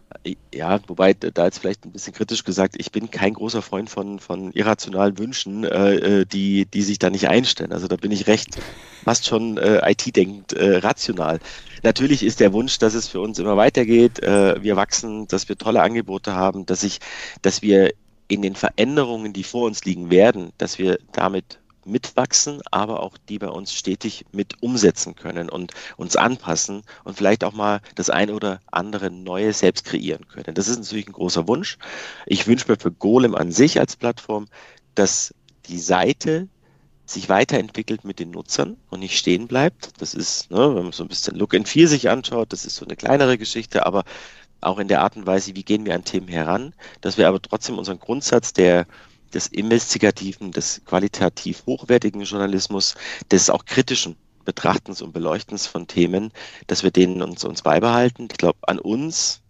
Ja, wobei da jetzt vielleicht ein bisschen kritisch gesagt, ich bin kein großer Freund von, von irrationalen Wünschen, äh, äh die, die sich da nicht einstellen. Also da bin ich recht, fast schon äh, IT-denkend äh, rational. Natürlich ist der Wunsch, dass es für uns immer weitergeht, äh, wir wachsen, dass wir tolle Angebote haben, dass ich, dass wir in den Veränderungen, die vor uns liegen werden, dass wir damit mitwachsen, aber auch die bei uns stetig mit umsetzen können und uns anpassen und vielleicht auch mal das ein oder andere Neue selbst kreieren können. Das ist natürlich ein großer Wunsch. Ich wünsche mir für Golem an sich als Plattform, dass die Seite sich weiterentwickelt mit den Nutzern und nicht stehen bleibt. Das ist, ne, wenn man so ein bisschen Look and Feel sich anschaut, das ist so eine kleinere Geschichte, aber auch in der Art und Weise, wie gehen wir an Themen heran, dass wir aber trotzdem unseren Grundsatz der des investigativen, des qualitativ hochwertigen Journalismus, des auch kritischen Betrachtens und Beleuchtens von Themen, dass wir denen uns, uns beibehalten. Ich glaube, an uns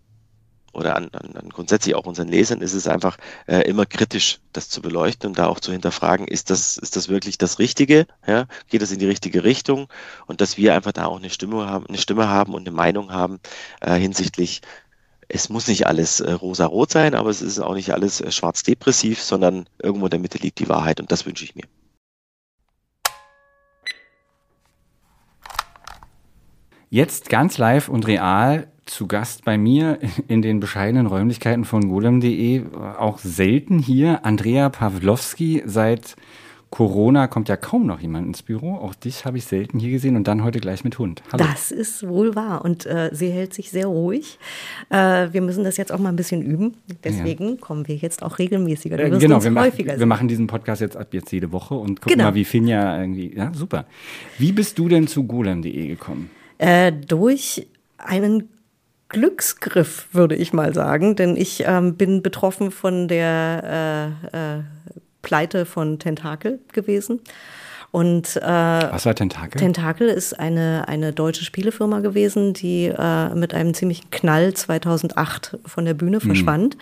oder an, an, an grundsätzlich auch unseren Lesern ist es einfach äh, immer kritisch, das zu beleuchten und da auch zu hinterfragen, ist das, ist das wirklich das Richtige? Ja? Geht das in die richtige Richtung? Und dass wir einfach da auch eine Stimme haben, eine Stimme haben und eine Meinung haben äh, hinsichtlich es muss nicht alles äh, rosa-rot sein, aber es ist auch nicht alles äh, schwarz-depressiv, sondern irgendwo in der Mitte liegt die Wahrheit und das wünsche ich mir.
Jetzt ganz live und real zu Gast bei mir in den bescheidenen Räumlichkeiten von golem.de, auch selten hier, Andrea Pawlowski seit Corona kommt ja kaum noch jemand ins Büro. Auch dich habe ich selten hier gesehen und dann heute gleich mit Hund.
Hallo. Das ist wohl wahr und äh, sie hält sich sehr ruhig. Äh, wir müssen das jetzt auch mal ein bisschen üben. Deswegen ja. kommen wir jetzt auch regelmäßiger.
Äh, genau, wir, mach, wir machen diesen Podcast jetzt ab jetzt jede Woche und gucken genau. mal, wie Finja irgendwie. Ja, super. Wie bist du denn zu golem.de gekommen?
Äh, durch einen Glücksgriff, würde ich mal sagen, denn ich ähm, bin betroffen von der äh, äh, Pleite von Tentakel gewesen Und, äh,
Was war Tentakel?
Tentakel ist eine, eine deutsche Spielefirma gewesen, die äh, mit einem ziemlichen Knall 2008 von der Bühne verschwand.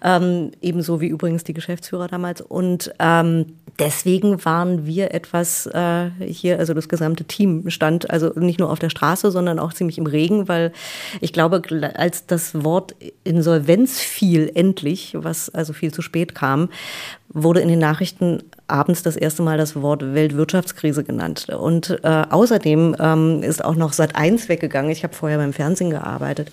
Ähm, ebenso wie übrigens die Geschäftsführer damals. Und ähm, deswegen waren wir etwas äh, hier, also das gesamte Team stand also nicht nur auf der Straße, sondern auch ziemlich im Regen, weil ich glaube, gl- als das Wort Insolvenz fiel, endlich, was also viel zu spät kam, wurde in den Nachrichten abends das erste Mal das Wort Weltwirtschaftskrise genannt. Und äh, außerdem ähm, ist auch noch Sat 1 weggegangen. Ich habe vorher beim Fernsehen gearbeitet,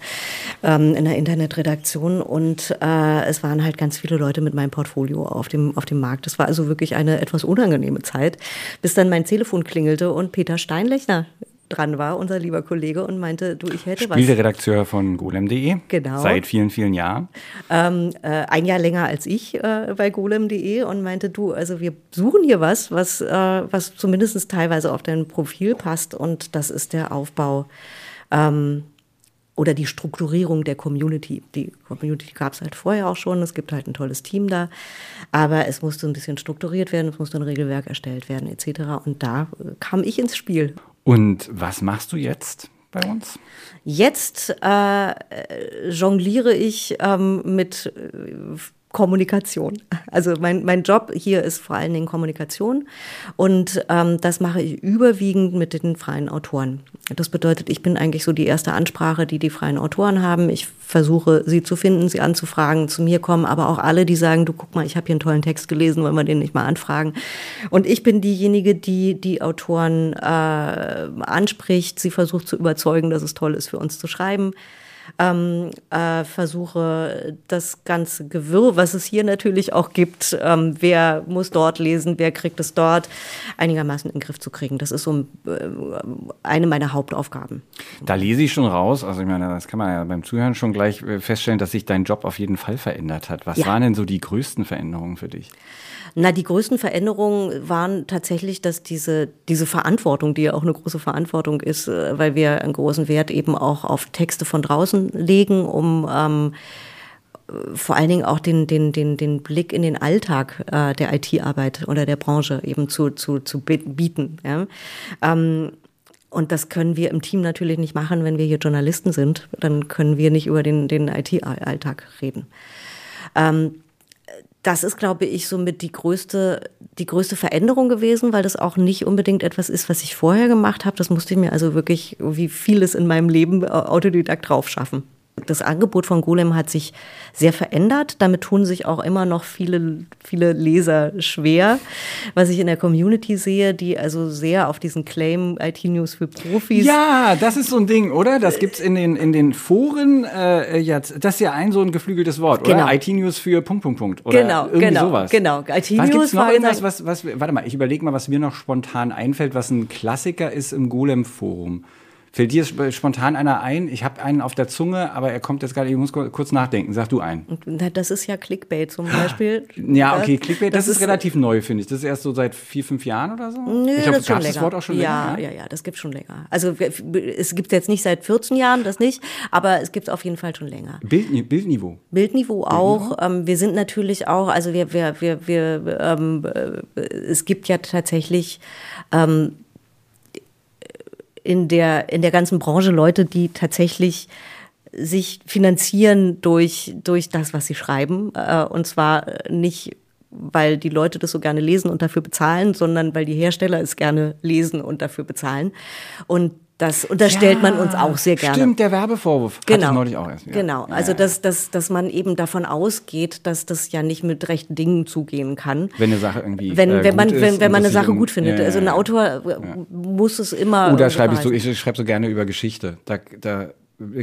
ähm, in der Internetredaktion und äh, es waren halt ganz viele Leute mit meinem Portfolio auf dem, auf dem Markt. Das war also wirklich eine etwas unangenehme Zeit, bis dann mein Telefon klingelte und Peter Steinlechner dran war, unser lieber Kollege, und meinte, du, ich hätte was.
Spieleredakteur von golem.de.
Genau.
Seit vielen, vielen Jahren.
ähm, äh, ein Jahr länger als ich äh, bei golem.de und meinte, du, also wir suchen hier was, was, äh, was zumindest teilweise auf dein Profil passt und das ist der Aufbau ähm, oder die Strukturierung der Community. Die Community gab es halt vorher auch schon, es gibt halt ein tolles Team da, aber es musste ein bisschen strukturiert werden, es musste ein Regelwerk erstellt werden etc. Und da äh, kam ich ins Spiel.
Und was machst du jetzt bei uns?
Jetzt äh, äh, jongliere ich ähm, mit äh, Kommunikation. Also mein, mein Job hier ist vor allen Dingen Kommunikation und ähm, das mache ich überwiegend mit den freien Autoren. Das bedeutet, ich bin eigentlich so die erste Ansprache, die die freien Autoren haben. Ich versuche, sie zu finden, sie anzufragen, zu mir kommen, aber auch alle, die sagen, du guck mal, ich habe hier einen tollen Text gelesen, wollen wir den nicht mal anfragen. Und ich bin diejenige, die die Autoren äh, anspricht, sie versucht zu überzeugen, dass es toll ist, für uns zu schreiben ähm, äh, versuche das ganze Gewirr, was es hier natürlich auch gibt, ähm, wer muss dort lesen, wer kriegt es dort, einigermaßen in den Griff zu kriegen. Das ist so äh, eine meiner Hauptaufgaben.
Da lese ich schon raus, also ich meine, das kann man ja beim Zuhören schon gleich äh, feststellen, dass sich dein Job auf jeden Fall verändert hat. Was
Ja.
waren denn so die größten Veränderungen für dich?
Na, die größten Veränderungen waren tatsächlich, dass diese, diese Verantwortung, die ja auch eine große Verantwortung ist, äh, weil wir einen großen Wert eben auch auf Texte von draußen legen, um ähm, äh, vor allen Dingen auch den, den, den, den Blick in den Alltag äh, der IT-Arbeit oder der Branche eben zu, zu, zu bi- bieten. Ja? Ähm, und das können wir im Team natürlich nicht machen, wenn wir hier Journalisten sind. Dann können wir nicht über den, den IT-Alltag reden. Ähm, das ist, glaube ich, somit die größte, die größte Veränderung gewesen, weil das auch nicht unbedingt etwas ist, was ich vorher gemacht habe. Das musste ich mir also wirklich, wie vieles in meinem Leben, äh, autodidakt drauf schaffen. Das Angebot von Golem hat sich sehr verändert. Damit tun sich auch immer noch viele, viele Leser schwer. Was ich in der Community sehe, die also sehr auf diesen Claim IT-News für Profis
Ja, das ist so ein Ding, oder? Das gibt's in den, in den Foren äh, jetzt. Das ist ja ein so ein geflügeltes Wort,
Genau.
oder? IT-News für Punkt, Punkt, Punkt. Oder
Genau,
irgendwie
genau,
sowas.
genau.
Was
IT-News
gibt's noch irgendwas, was, was, warte mal, ich überlege mal, was mir noch spontan einfällt, was ein Klassiker ist im Golem-Forum. Fällt dir sp- spontan einer ein? Ich habe einen auf der Zunge, aber er kommt jetzt gerade, ich muss kur- kurz nachdenken. Sag du einen.
Das ist ja Clickbait zum Beispiel. <gasps>
Ja, okay, Clickbait, das,
Das
ist,
ist-
relativ neu, finde ich. Das ist erst so seit vier, fünf Jahren oder so?
Nö,
ich glaub,
das länger.
das Wort auch schon
ja,
länger.
ja, ja, das gibt schon länger. Also es gibt jetzt nicht seit 14 Jahren, das nicht, aber es gibt auf jeden Fall schon länger.
Bild, Bildniveau.
Bildniveau auch. Ähm, wir sind natürlich auch, also wir, wir, wir, wir ähm, äh, es gibt ja tatsächlich ähm, in der, in der ganzen Branche Leute, die tatsächlich sich finanzieren durch, durch das, was sie schreiben. Äh, und zwar nicht, weil die Leute das so gerne lesen und dafür bezahlen, sondern weil die Hersteller es gerne lesen und dafür bezahlen. Und das unterstellt man uns auch sehr gerne.
Stimmt, der Werbevorwurf. Hatte ich
Genau.
neulich auch erst wieder.
Genau.
Ja,
Also,
ja.
dass, dass, dass man eben davon ausgeht, dass das ja nicht mit rechten Dingen zugehen kann.
Wenn eine Sache irgendwie.
Wenn,
äh,
wenn, man, wenn, wenn man eine Sache gut findet.
Ja, ja,
Also ein
ja.
Autor äh, muss es immer.
Oder
äh,
schreibe ich so, ich schreibe so gerne über Geschichte. Da, da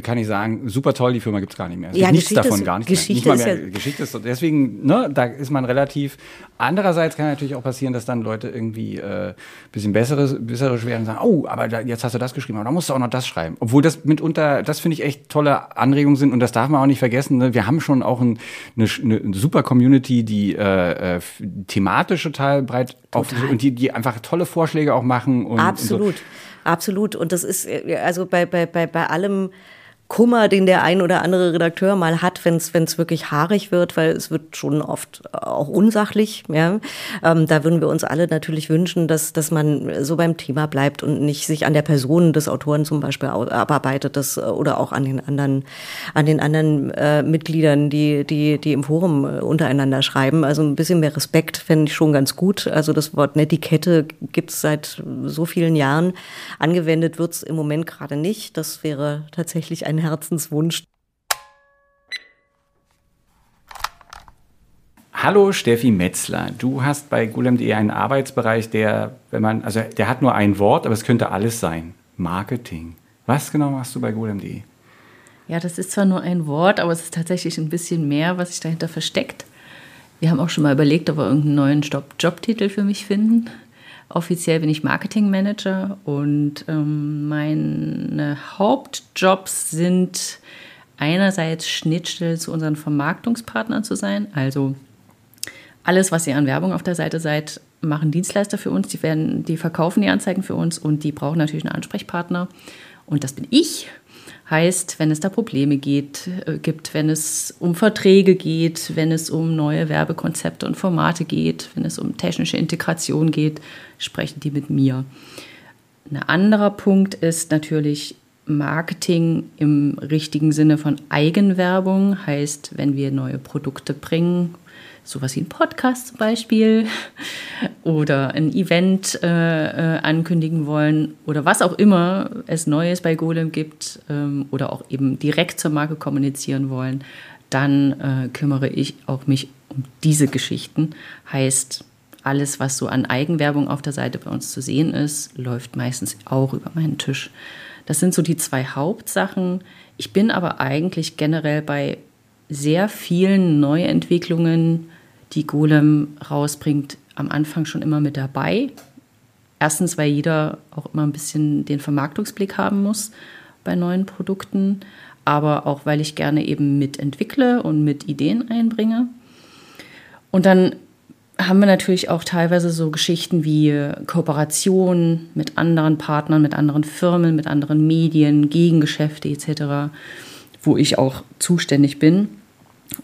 kann ich sagen, super toll, die Firma gibt's gar nicht mehr. Es
Ja,
gibt nichts
Geschichte
davon,
ist-
gar nichts
Geschichte
mehr.
ist
Nicht mal mehr.
ja-
Geschichte ist so, deswegen, ne, da ist man relativ. Andererseits kann natürlich auch passieren, dass dann Leute irgendwie äh, bisschen besseres, besseres werden und sagen, oh, aber da, jetzt hast du das geschrieben, aber da musst du auch noch das schreiben. Obwohl das mitunter, das finde ich echt tolle Anregungen sind und das darf man auch nicht vergessen. Ne? Wir haben schon auch ein, eine, eine super Community, die äh, äh, thematisch total breit auf und die, die einfach tolle Vorschläge auch machen und, und so.
Absolut. Und das ist äh, also bei, bei, bei, bei allem Kummer, den der ein oder andere Redakteur mal hat, wenn es wirklich haarig wird, weil es wird schon oft auch unsachlich. Ja? Ähm, da würden wir uns alle natürlich wünschen, dass, dass man so beim Thema bleibt und nicht sich an der Person des Autoren zum Beispiel abarbeitet das, oder auch an den anderen, an den anderen äh, Mitgliedern, die, die, die im Forum äh, untereinander schreiben. Also ein bisschen mehr Respekt fände ich schon ganz gut. Also das Wort Netiquette gibt es seit so vielen Jahren. Angewendet wird es im Moment gerade nicht. Das wäre tatsächlich ein Herzenswunsch.
Hallo Steffi Metzler, du hast bei Gulem.de einen Arbeitsbereich, der, wenn man, also der hat nur ein Wort, aber es könnte alles sein. Marketing. Was genau machst du bei Golem.de?
Ja, das ist zwar nur ein Wort, aber es ist tatsächlich ein bisschen mehr, was sich dahinter versteckt. Wir haben auch schon mal überlegt, ob wir irgendeinen neuen Job Jobtitel für mich finden. Offiziell bin ich Marketingmanager und ähm, meine Hauptjobs sind einerseits Schnittstelle zu unseren Vermarktungspartnern zu sein. Also alles, was ihr an Werbung auf der Seite seid, machen Dienstleister für uns. Die, werden, die verkaufen die Anzeigen für uns und die brauchen natürlich einen Ansprechpartner. Und das bin ich. Heißt, wenn es da Probleme geht, äh, gibt, wenn es um Verträge geht, wenn es um neue Werbekonzepte und Formate geht, wenn es um technische Integration geht, sprechen die mit mir. Ein anderer Punkt ist natürlich Marketing im richtigen Sinne von Eigenwerbung. Heißt, wenn wir neue Produkte bringen, sowas wie ein Podcast zum Beispiel <laughs> oder ein Event äh, äh, ankündigen wollen oder was auch immer es Neues bei Golem gibt ähm, oder auch eben direkt zur Marke kommunizieren wollen, dann äh, kümmere ich auch mich um diese Geschichten. Heißt, alles, was so an Eigenwerbung auf der Seite bei uns zu sehen ist, läuft meistens auch über meinen Tisch. Das sind so die zwei Hauptsachen. Ich bin aber eigentlich generell bei sehr vielen Neuentwicklungen die Golem rausbringt, am Anfang schon immer mit dabei. Erstens, weil jeder auch immer ein bisschen den Vermarktungsblick haben muss bei neuen Produkten, aber auch, weil ich gerne eben mitentwickle und mit Ideen einbringe. Und dann haben wir natürlich auch teilweise so Geschichten wie Kooperation mit anderen Partnern, mit anderen Firmen, mit anderen Medien, Gegengeschäfte etc., wo ich auch zuständig bin.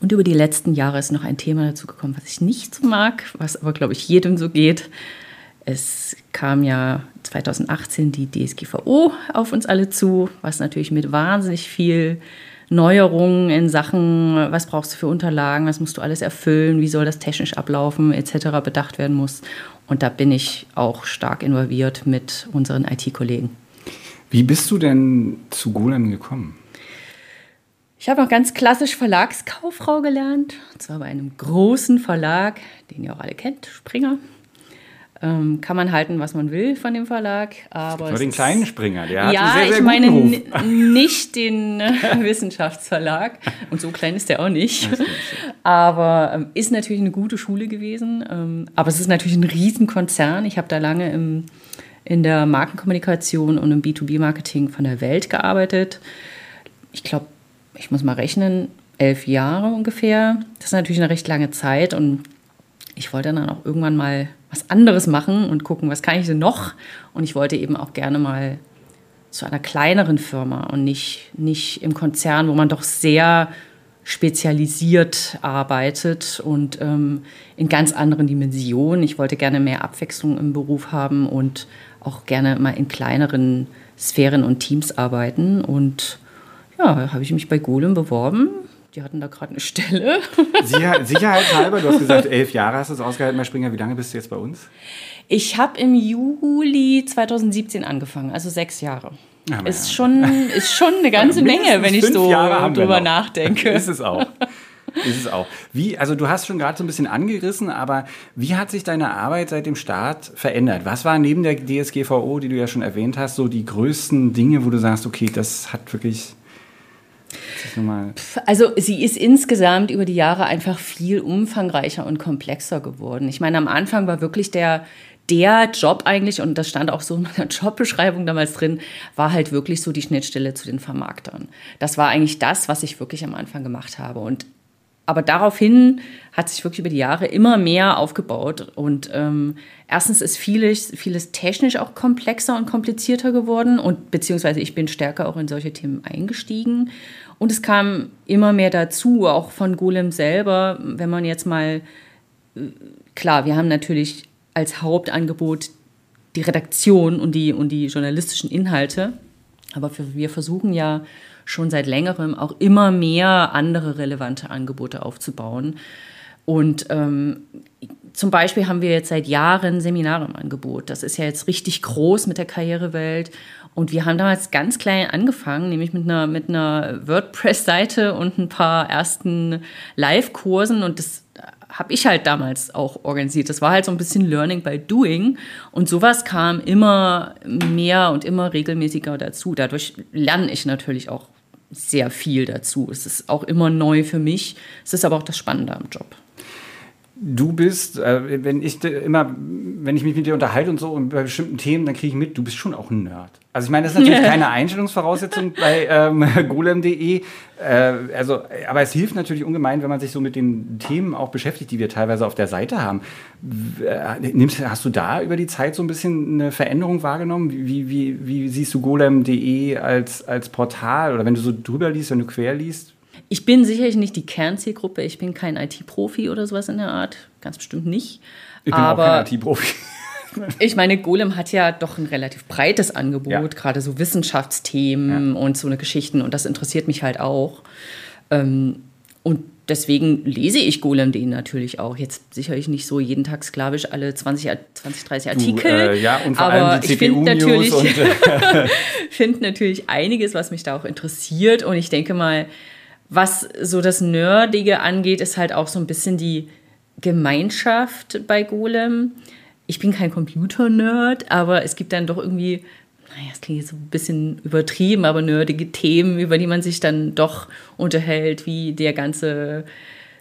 Und über die letzten Jahre ist noch ein Thema dazu gekommen, was ich nicht so mag, was aber, glaube ich, jedem so geht. Es kam ja 2018 die DSGVO auf uns alle zu, was natürlich mit wahnsinnig viel Neuerungen in Sachen, was brauchst du für Unterlagen, was musst du alles erfüllen, wie soll das technisch ablaufen, etc. bedacht werden muss. Und da bin ich auch stark involviert mit unseren IT-Kollegen.
Wie bist du denn zu Golem gekommen?
Ich habe noch ganz klassisch Verlagskauffrau gelernt, und zwar bei einem großen Verlag, den ihr auch alle kennt, Springer. Ähm, kann man halten, was man will von dem Verlag, aber
Nur den kleinen Springer, der
ja,
hat einen sehr, sehr
ich meine nicht den äh, <laughs> Wissenschaftsverlag und so klein ist der auch nicht. Aber ähm, ist natürlich eine gute Schule gewesen. Ähm, aber es ist natürlich ein Riesenkonzern. Ich habe da lange im, in der Markenkommunikation und im B2B-Marketing von der Welt gearbeitet. Ich glaube, ich muss mal rechnen, elf Jahre ungefähr. Das ist natürlich eine recht lange Zeit und ich wollte dann auch irgendwann mal was anderes machen und gucken, was kann ich denn noch? Und ich wollte eben auch gerne mal zu einer kleineren Firma und nicht, nicht im Konzern, wo man doch sehr spezialisiert arbeitet und ähm, in ganz anderen Dimensionen. Ich wollte gerne mehr Abwechslung im Beruf haben und auch gerne mal in kleineren Sphären und Teams arbeiten. Und ja, habe ich mich bei Golem beworben. Die hatten da gerade eine Stelle. <laughs>
Sicher, sicherheitshalber, du hast gesagt, elf Jahre hast du es ausgehalten bei Springer. Wie lange bist du jetzt bei uns?
Ich habe im Juli 2017 angefangen, also sechs Jahre.
Ja,
ist, schon, ist schon eine ganze <laughs>
Ja,
Menge, wenn ich so drüber nachdenke. <laughs>
Ist es auch. Ist es auch. Wie, also du hast schon gerade so ein bisschen angerissen, aber wie hat sich deine Arbeit seit dem Start verändert? Was war neben der DSGVO, die du ja schon erwähnt hast, so die größten Dinge, wo du sagst, okay, das hat wirklich.
Also sie ist insgesamt über die Jahre einfach viel umfangreicher und komplexer geworden. Ich meine, am Anfang war wirklich der, der Job eigentlich, und das stand auch so in meiner <laughs> Jobbeschreibung damals drin, war halt wirklich so die Schnittstelle zu den Vermarktern. Das war eigentlich das, was ich wirklich am Anfang gemacht habe. Und aber daraufhin hat sich wirklich über die Jahre immer mehr aufgebaut. Und ähm, erstens ist vieles, vieles technisch auch komplexer und komplizierter geworden und beziehungsweise ich bin stärker auch in solche Themen eingestiegen. Und es kam immer mehr dazu, auch von Golem selber, wenn man jetzt mal, äh, klar, wir haben natürlich als Hauptangebot die Redaktion und die, und die journalistischen Inhalte, aber wir versuchen ja schon seit längerem auch immer mehr andere relevante Angebote aufzubauen. Und ähm, zum Beispiel haben wir jetzt seit Jahren Seminare im Angebot. Das ist ja jetzt richtig groß mit der Karrierewelt. Und wir haben damals ganz klein angefangen, nämlich mit einer, mit einer WordPress-Seite und ein paar ersten Live-Kursen. Und das habe ich halt damals auch organisiert. Das war halt so ein bisschen Learning by Doing. Und sowas kam immer mehr und immer regelmäßiger dazu. Dadurch lerne ich natürlich auch sehr viel dazu. Es ist auch immer neu für mich. Es ist aber auch das Spannende am Job.
Du bist, äh, wenn ich immer, wenn ich mich mit dir unterhalte und so und bei bestimmten Themen, dann kriege ich mit, du bist schon auch ein Nerd. Also ich meine, das ist natürlich keine Einstellungsvoraussetzung <laughs> bei ähm, <laughs> golem.de. Äh, also, aber es hilft natürlich ungemein, wenn man sich so mit den Themen auch beschäftigt, die wir teilweise auf der Seite haben. Äh, nimmst, hast du da über die Zeit so ein bisschen eine Veränderung wahrgenommen? Wie, wie, wie siehst du golem.de als, als Portal oder wenn du so drüber liest, wenn du quer liest?
Ich bin sicherlich nicht die Kernzielgruppe. Ich bin kein IT-Profi oder sowas in der Art. Ganz bestimmt nicht.
Ich bin aber auch kein IT-Profi. <laughs>
ich meine, Golem hat ja doch ein relativ breites Angebot, ja. gerade so Wissenschaftsthemen ja. und so eine Geschichten. Und das interessiert mich halt auch. Ähm, und deswegen lese ich Golem.de natürlich auch. Jetzt sicherlich nicht so jeden Tag sklavisch alle 20, 20 30 Artikel. Du, äh,
ja, und vor aber allem die ich finde natürlich,
äh, <laughs> <laughs> find natürlich einiges, was mich da auch interessiert. Und ich denke mal, was so das Nerdige angeht, ist halt auch so ein bisschen die Gemeinschaft bei Golem. Ich bin kein Computer-Nerd, aber es gibt dann doch irgendwie, naja, es klingt jetzt so ein bisschen übertrieben, aber nerdige Themen, über die man sich dann doch unterhält, wie der ganze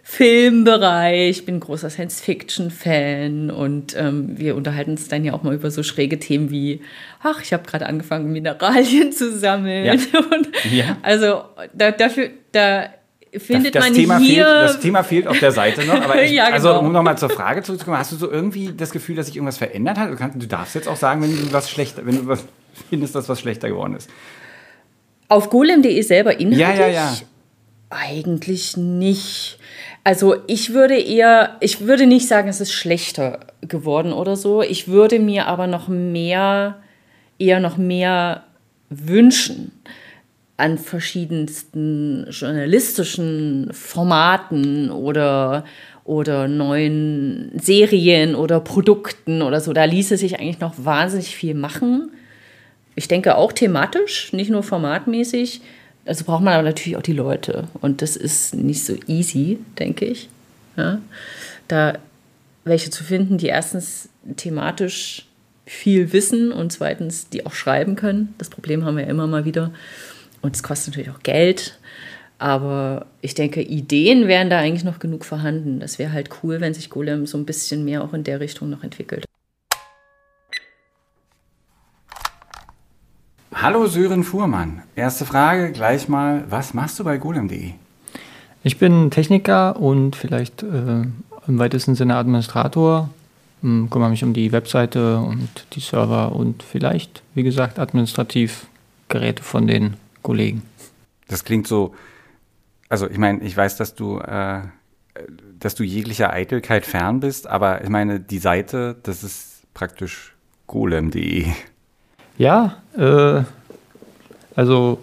Filmbereich. Ich bin großer Science-Fiction-Fan und ähm, wir unterhalten uns dann ja auch mal über so schräge Themen wie, ach, ich habe gerade angefangen, Mineralien zu sammeln. Ja. <laughs> Ja. Also da, dafür, da findet
das,
das
man Thema
hier...
Fehlt, das Thema fehlt auf der Seite noch. Aber <laughs> ich,
ja,
also,
genau.
also um nochmal zur Frage zurückzukommen, hast du so irgendwie das Gefühl, dass sich irgendwas verändert hat? Du darfst jetzt auch sagen, wenn du was schlechter, wenn du was <laughs> findest, dass was schlechter geworden ist.
Auf golem.de selber inhaltlich?
Ja, ja, ja.
Eigentlich nicht. Also ich würde eher, ich würde nicht sagen, es ist schlechter geworden oder so. Ich würde mir aber noch mehr, eher noch mehr wünschen an verschiedensten journalistischen Formaten oder, oder neuen Serien oder Produkten oder so. Da ließe sich eigentlich noch wahnsinnig viel machen. Ich denke auch thematisch, nicht nur formatmäßig. Also braucht man aber natürlich auch die Leute. Und das ist nicht so easy, denke ich. Ja? Da welche zu finden, die erstens thematisch viel wissen und zweitens die auch schreiben können. Das Problem haben wir ja immer mal wieder. Und es kostet natürlich auch Geld. Aber ich denke, Ideen wären da eigentlich noch genug vorhanden. Das wäre halt cool, wenn sich Golem so ein bisschen mehr auch in der Richtung noch entwickelt.
Hallo Sören Fuhrmann. Erste Frage gleich mal, was machst du bei golem.de?
Ich bin Techniker und vielleicht äh, im weitesten Sinne Administrator. Ähm, kümmere mich um die Webseite und die Server und vielleicht, wie gesagt, administrativ Geräte von den Kollegen.
Das klingt so, also ich meine, ich weiß, dass du, äh, dass du jeglicher Eitelkeit fern bist, aber ich meine, die Seite, das ist praktisch golem.de.
Ja, äh, also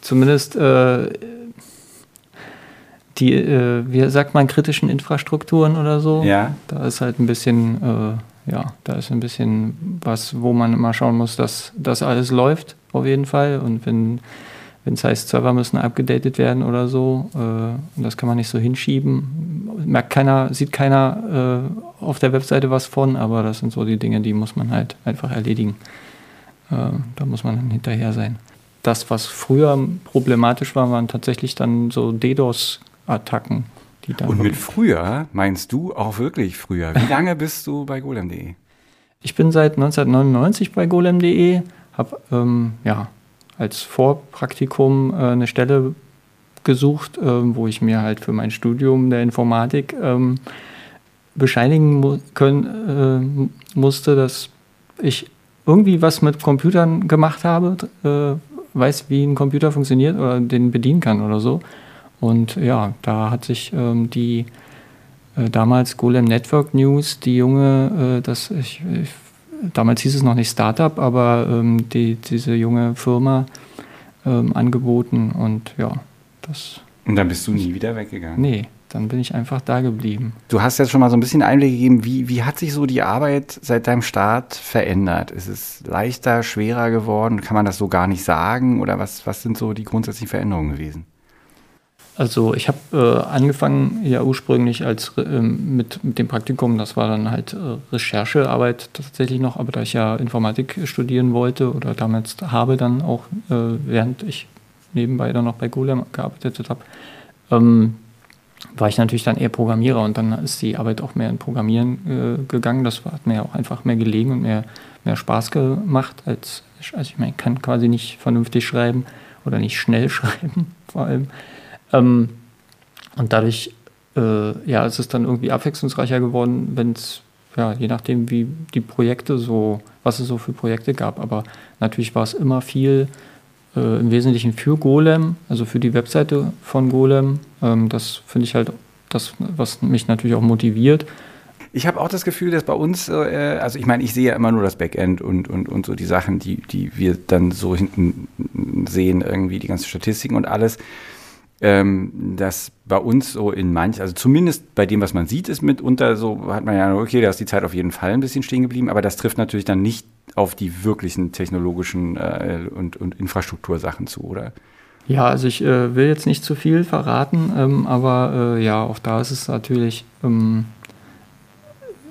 zumindest äh, die, äh, wie sagt man, kritischen Infrastrukturen oder so.
Ja.
Da ist halt ein bisschen, äh, ja, da ist ein bisschen was, wo man immer schauen muss, dass das alles läuft, auf jeden Fall. Und wenn wenn es heißt, Server müssen abgedatet werden oder so, äh, und das kann man nicht so hinschieben, merkt keiner, sieht keiner äh, auf der Webseite was von, aber das sind so die Dinge, die muss man halt einfach erledigen. Äh, da muss man dann hinterher sein. Das, was früher problematisch war, waren tatsächlich dann so DDoS-Attacken.
Und mit früher meinst du auch wirklich früher? Wie lange bist du bei golem.de?
Ich bin seit 1999 bei golem.de, habe ähm, ja, als Vorpraktikum äh, eine Stelle gesucht, ähm, wo ich mir halt für mein Studium der Informatik ähm, bescheinigen mu können, äh, musste, dass ich irgendwie was mit Computern gemacht habe, äh, weiß, wie ein Computer funktioniert oder den bedienen kann oder so. Und ja, da hat sich ähm, die äh, damals Golem Network News, die junge, äh, das ich, ich, damals hieß es noch nicht Startup, aber ähm, die, diese junge Firma ähm, angeboten und ja, das.
Und dann bist du nie wieder weggegangen?
Nee, dann bin ich einfach da geblieben.
Du hast jetzt schon mal so ein bisschen Einblick gegeben, wie, wie hat sich so die Arbeit seit deinem Start verändert? Ist es leichter, schwerer geworden? Kann man das so gar nicht sagen? Oder was, was sind so die grundsätzlichen Veränderungen gewesen?
Also ich habe äh, angefangen ja ursprünglich als äh, mit, mit dem Praktikum, das war dann halt äh, Recherchearbeit tatsächlich noch, aber da ich ja Informatik studieren wollte oder damals habe dann auch, äh, während ich nebenbei dann noch bei Golem gearbeitet habe, ähm, war ich natürlich dann eher Programmierer und dann ist die Arbeit auch mehr in Programmieren äh, gegangen. Das hat mir auch einfach mehr gelegen und mehr, mehr Spaß gemacht, als also ich meine, ich kann quasi nicht vernünftig schreiben oder nicht schnell <laughs> schreiben vor allem. Ähm, und dadurch äh, ja, ist es dann irgendwie abwechslungsreicher geworden, wenn es, ja, je nachdem, wie die Projekte so, was es so für Projekte gab. Aber natürlich war es immer viel äh, im Wesentlichen für Golem, also für die Webseite von Golem. Ähm, das finde ich halt das, was mich natürlich auch motiviert.
Ich habe auch das Gefühl, dass bei uns, äh, also ich meine, ich sehe ja immer nur das Backend und, und, und so die Sachen, die, die wir dann so hinten sehen, irgendwie die ganzen Statistiken und alles ähm, dass bei uns so in manch, also zumindest bei dem, was man sieht, ist mitunter so, hat man ja, okay, da ist die Zeit auf jeden Fall ein bisschen stehen geblieben, aber das trifft natürlich dann nicht auf die wirklichen technologischen äh, und, und Infrastruktursachen zu, oder?
Ja, also ich äh, will jetzt nicht zu viel verraten, ähm, aber äh, ja, auch da ist es natürlich, ähm,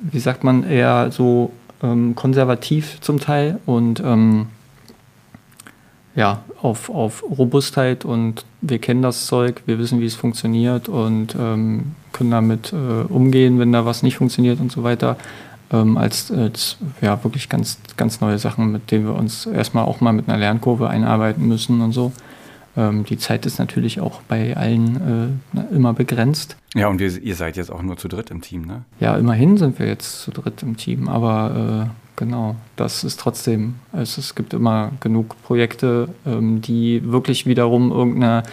wie sagt man, eher so ähm, konservativ zum Teil und ähm, ja, auf, auf Robustheit und wir kennen das Zeug, wir wissen, wie es funktioniert und ähm, können damit äh, umgehen, wenn da was nicht funktioniert und so weiter. Ähm, als, als ja, wirklich ganz, ganz neue Sachen, mit denen wir uns erstmal auch mal mit einer Lernkurve einarbeiten müssen und so. Ähm, die Zeit ist natürlich auch bei allen äh, immer begrenzt.
Ja, und wir, ihr seid jetzt auch nur zu dritt im Team, ne?
Ja, immerhin sind wir jetzt zu dritt im Team, aber äh, genau. Das ist trotzdem, also es gibt immer genug Projekte, ähm, die wirklich wiederum irgendeine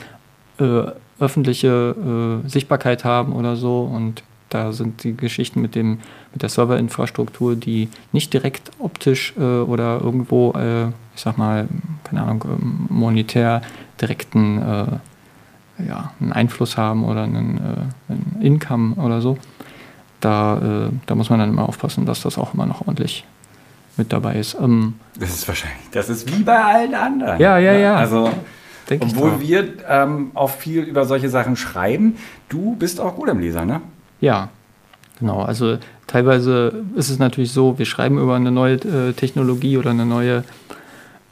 äh, öffentliche äh, Sichtbarkeit haben oder so. Und da sind die Geschichten mit, dem, mit der Serverinfrastruktur, die nicht direkt optisch äh, oder irgendwo, äh, ich sag mal, keine Ahnung, ähm, monetär direkten äh, ja, einen Einfluss haben oder einen, äh, einen Income oder so. Da, da muss man dann immer aufpassen, dass das auch immer noch ordentlich mit dabei ist. Ähm,
das ist wahrscheinlich, das ist wie bei allen anderen.
Ja, ja, ja.
Also, Denk obwohl wir ähm, auch viel über solche Sachen schreiben, du bist auch gut im Leser, ne?
Ja, genau. Also teilweise ist es natürlich so, wir schreiben über eine neue äh, Technologie oder eine neue,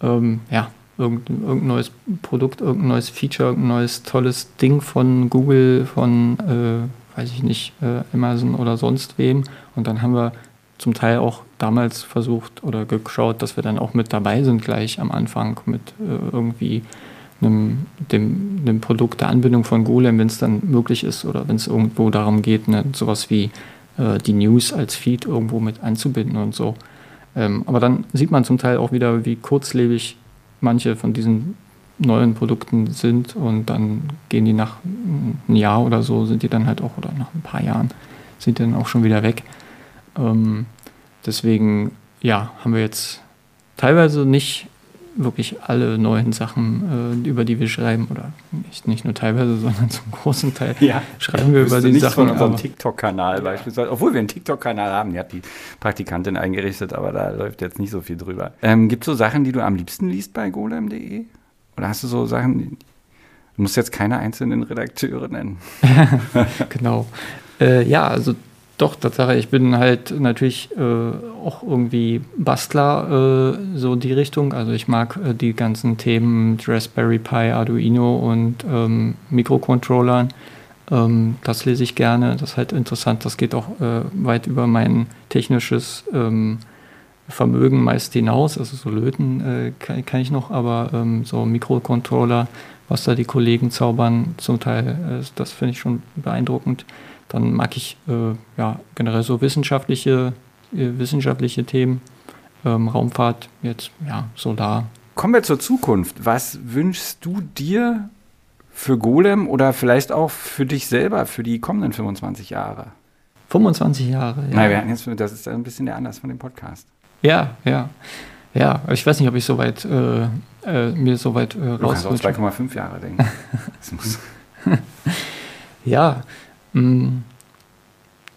ähm, ja, irgendein, irgendein, neues Produkt, irgendein neues Feature, irgendein neues tolles Ding von Google, von, äh, weiß ich nicht, äh, Amazon oder sonst wem. Und dann haben wir zum Teil auch damals versucht oder geschaut, dass wir dann auch mit dabei sind gleich am Anfang mit äh, irgendwie einem, dem, dem Produkt der Anbindung von Golem, wenn es dann möglich ist oder wenn es irgendwo darum geht, ne, sowas wie äh, die News als Feed irgendwo mit einzubinden und so. Ähm, aber dann sieht man zum Teil auch wieder, wie kurzlebig manche von diesen neuen Produkten sind und dann gehen die nach einem Jahr oder so, sind die dann halt auch, oder nach ein paar Jahren, sind die dann auch schon wieder weg. Ähm, deswegen, ja, haben wir jetzt teilweise nicht wirklich alle neuen Sachen, äh, über die wir schreiben, oder nicht, nicht nur teilweise, <laughs> sondern zum großen Teil
ja.
schreiben wir über die Sachen.
von unserem TikTok-Kanal beispielsweise, obwohl wir einen TikTok-Kanal haben, die hat die Praktikantin eingerichtet, aber da läuft jetzt nicht so viel drüber. Ähm, Gibt es so Sachen, die du am liebsten liest bei golem.de? Oder hast du so Sachen, du musst jetzt keine einzelnen Redakteure nennen. <laughs>
genau. Äh, ja, also doch, Tatsache, ich bin halt natürlich äh, auch irgendwie Bastler, äh, so die Richtung. Also ich mag äh, die ganzen Themen Raspberry Pi, Arduino und ähm, Mikrocontrollern. Ähm, das lese ich gerne, das ist halt interessant. Das geht auch äh, weit über mein technisches ähm, Vermögen meist hinaus. Also so Löten äh, kann, kann, ich noch, aber ähm, so Mikrocontroller was da die Kollegen zaubern, zum Teil, äh, das finde ich schon beeindruckend. Dann mag ich äh, ja generell so wissenschaftliche, äh, wissenschaftliche Themen, ähm, Raumfahrt, jetzt ja, Solar.
Kommen wir zur Zukunft. Was wünschst du dir für Golem oder vielleicht auch für dich selber für die kommenden 25 Jahre?
25 Jahre,
ja. Nein, jetzt, das ist ein bisschen der Anlass von dem Podcast.
Ja, ja. Ja, ich weiß nicht, ob ich so weit, äh, äh, mir so weit äh, raus... Du
kannst auch 2,5 Jahre denken. <laughs>
ja,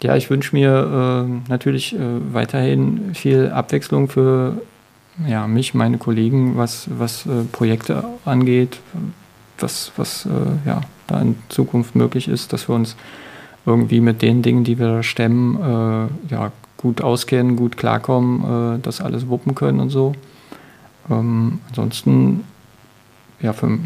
ja, ich wünsche mir äh, natürlich äh, weiterhin viel Abwechslung für ja, mich, meine Kollegen, was, was äh, Projekte angeht, was, was äh, ja, da in Zukunft möglich ist, dass wir uns irgendwie mit den Dingen, die wir stemmen, äh, ja, gut auskennen, gut klarkommen, äh, das alles wuppen können und so. Ähm, ansonsten, ja, für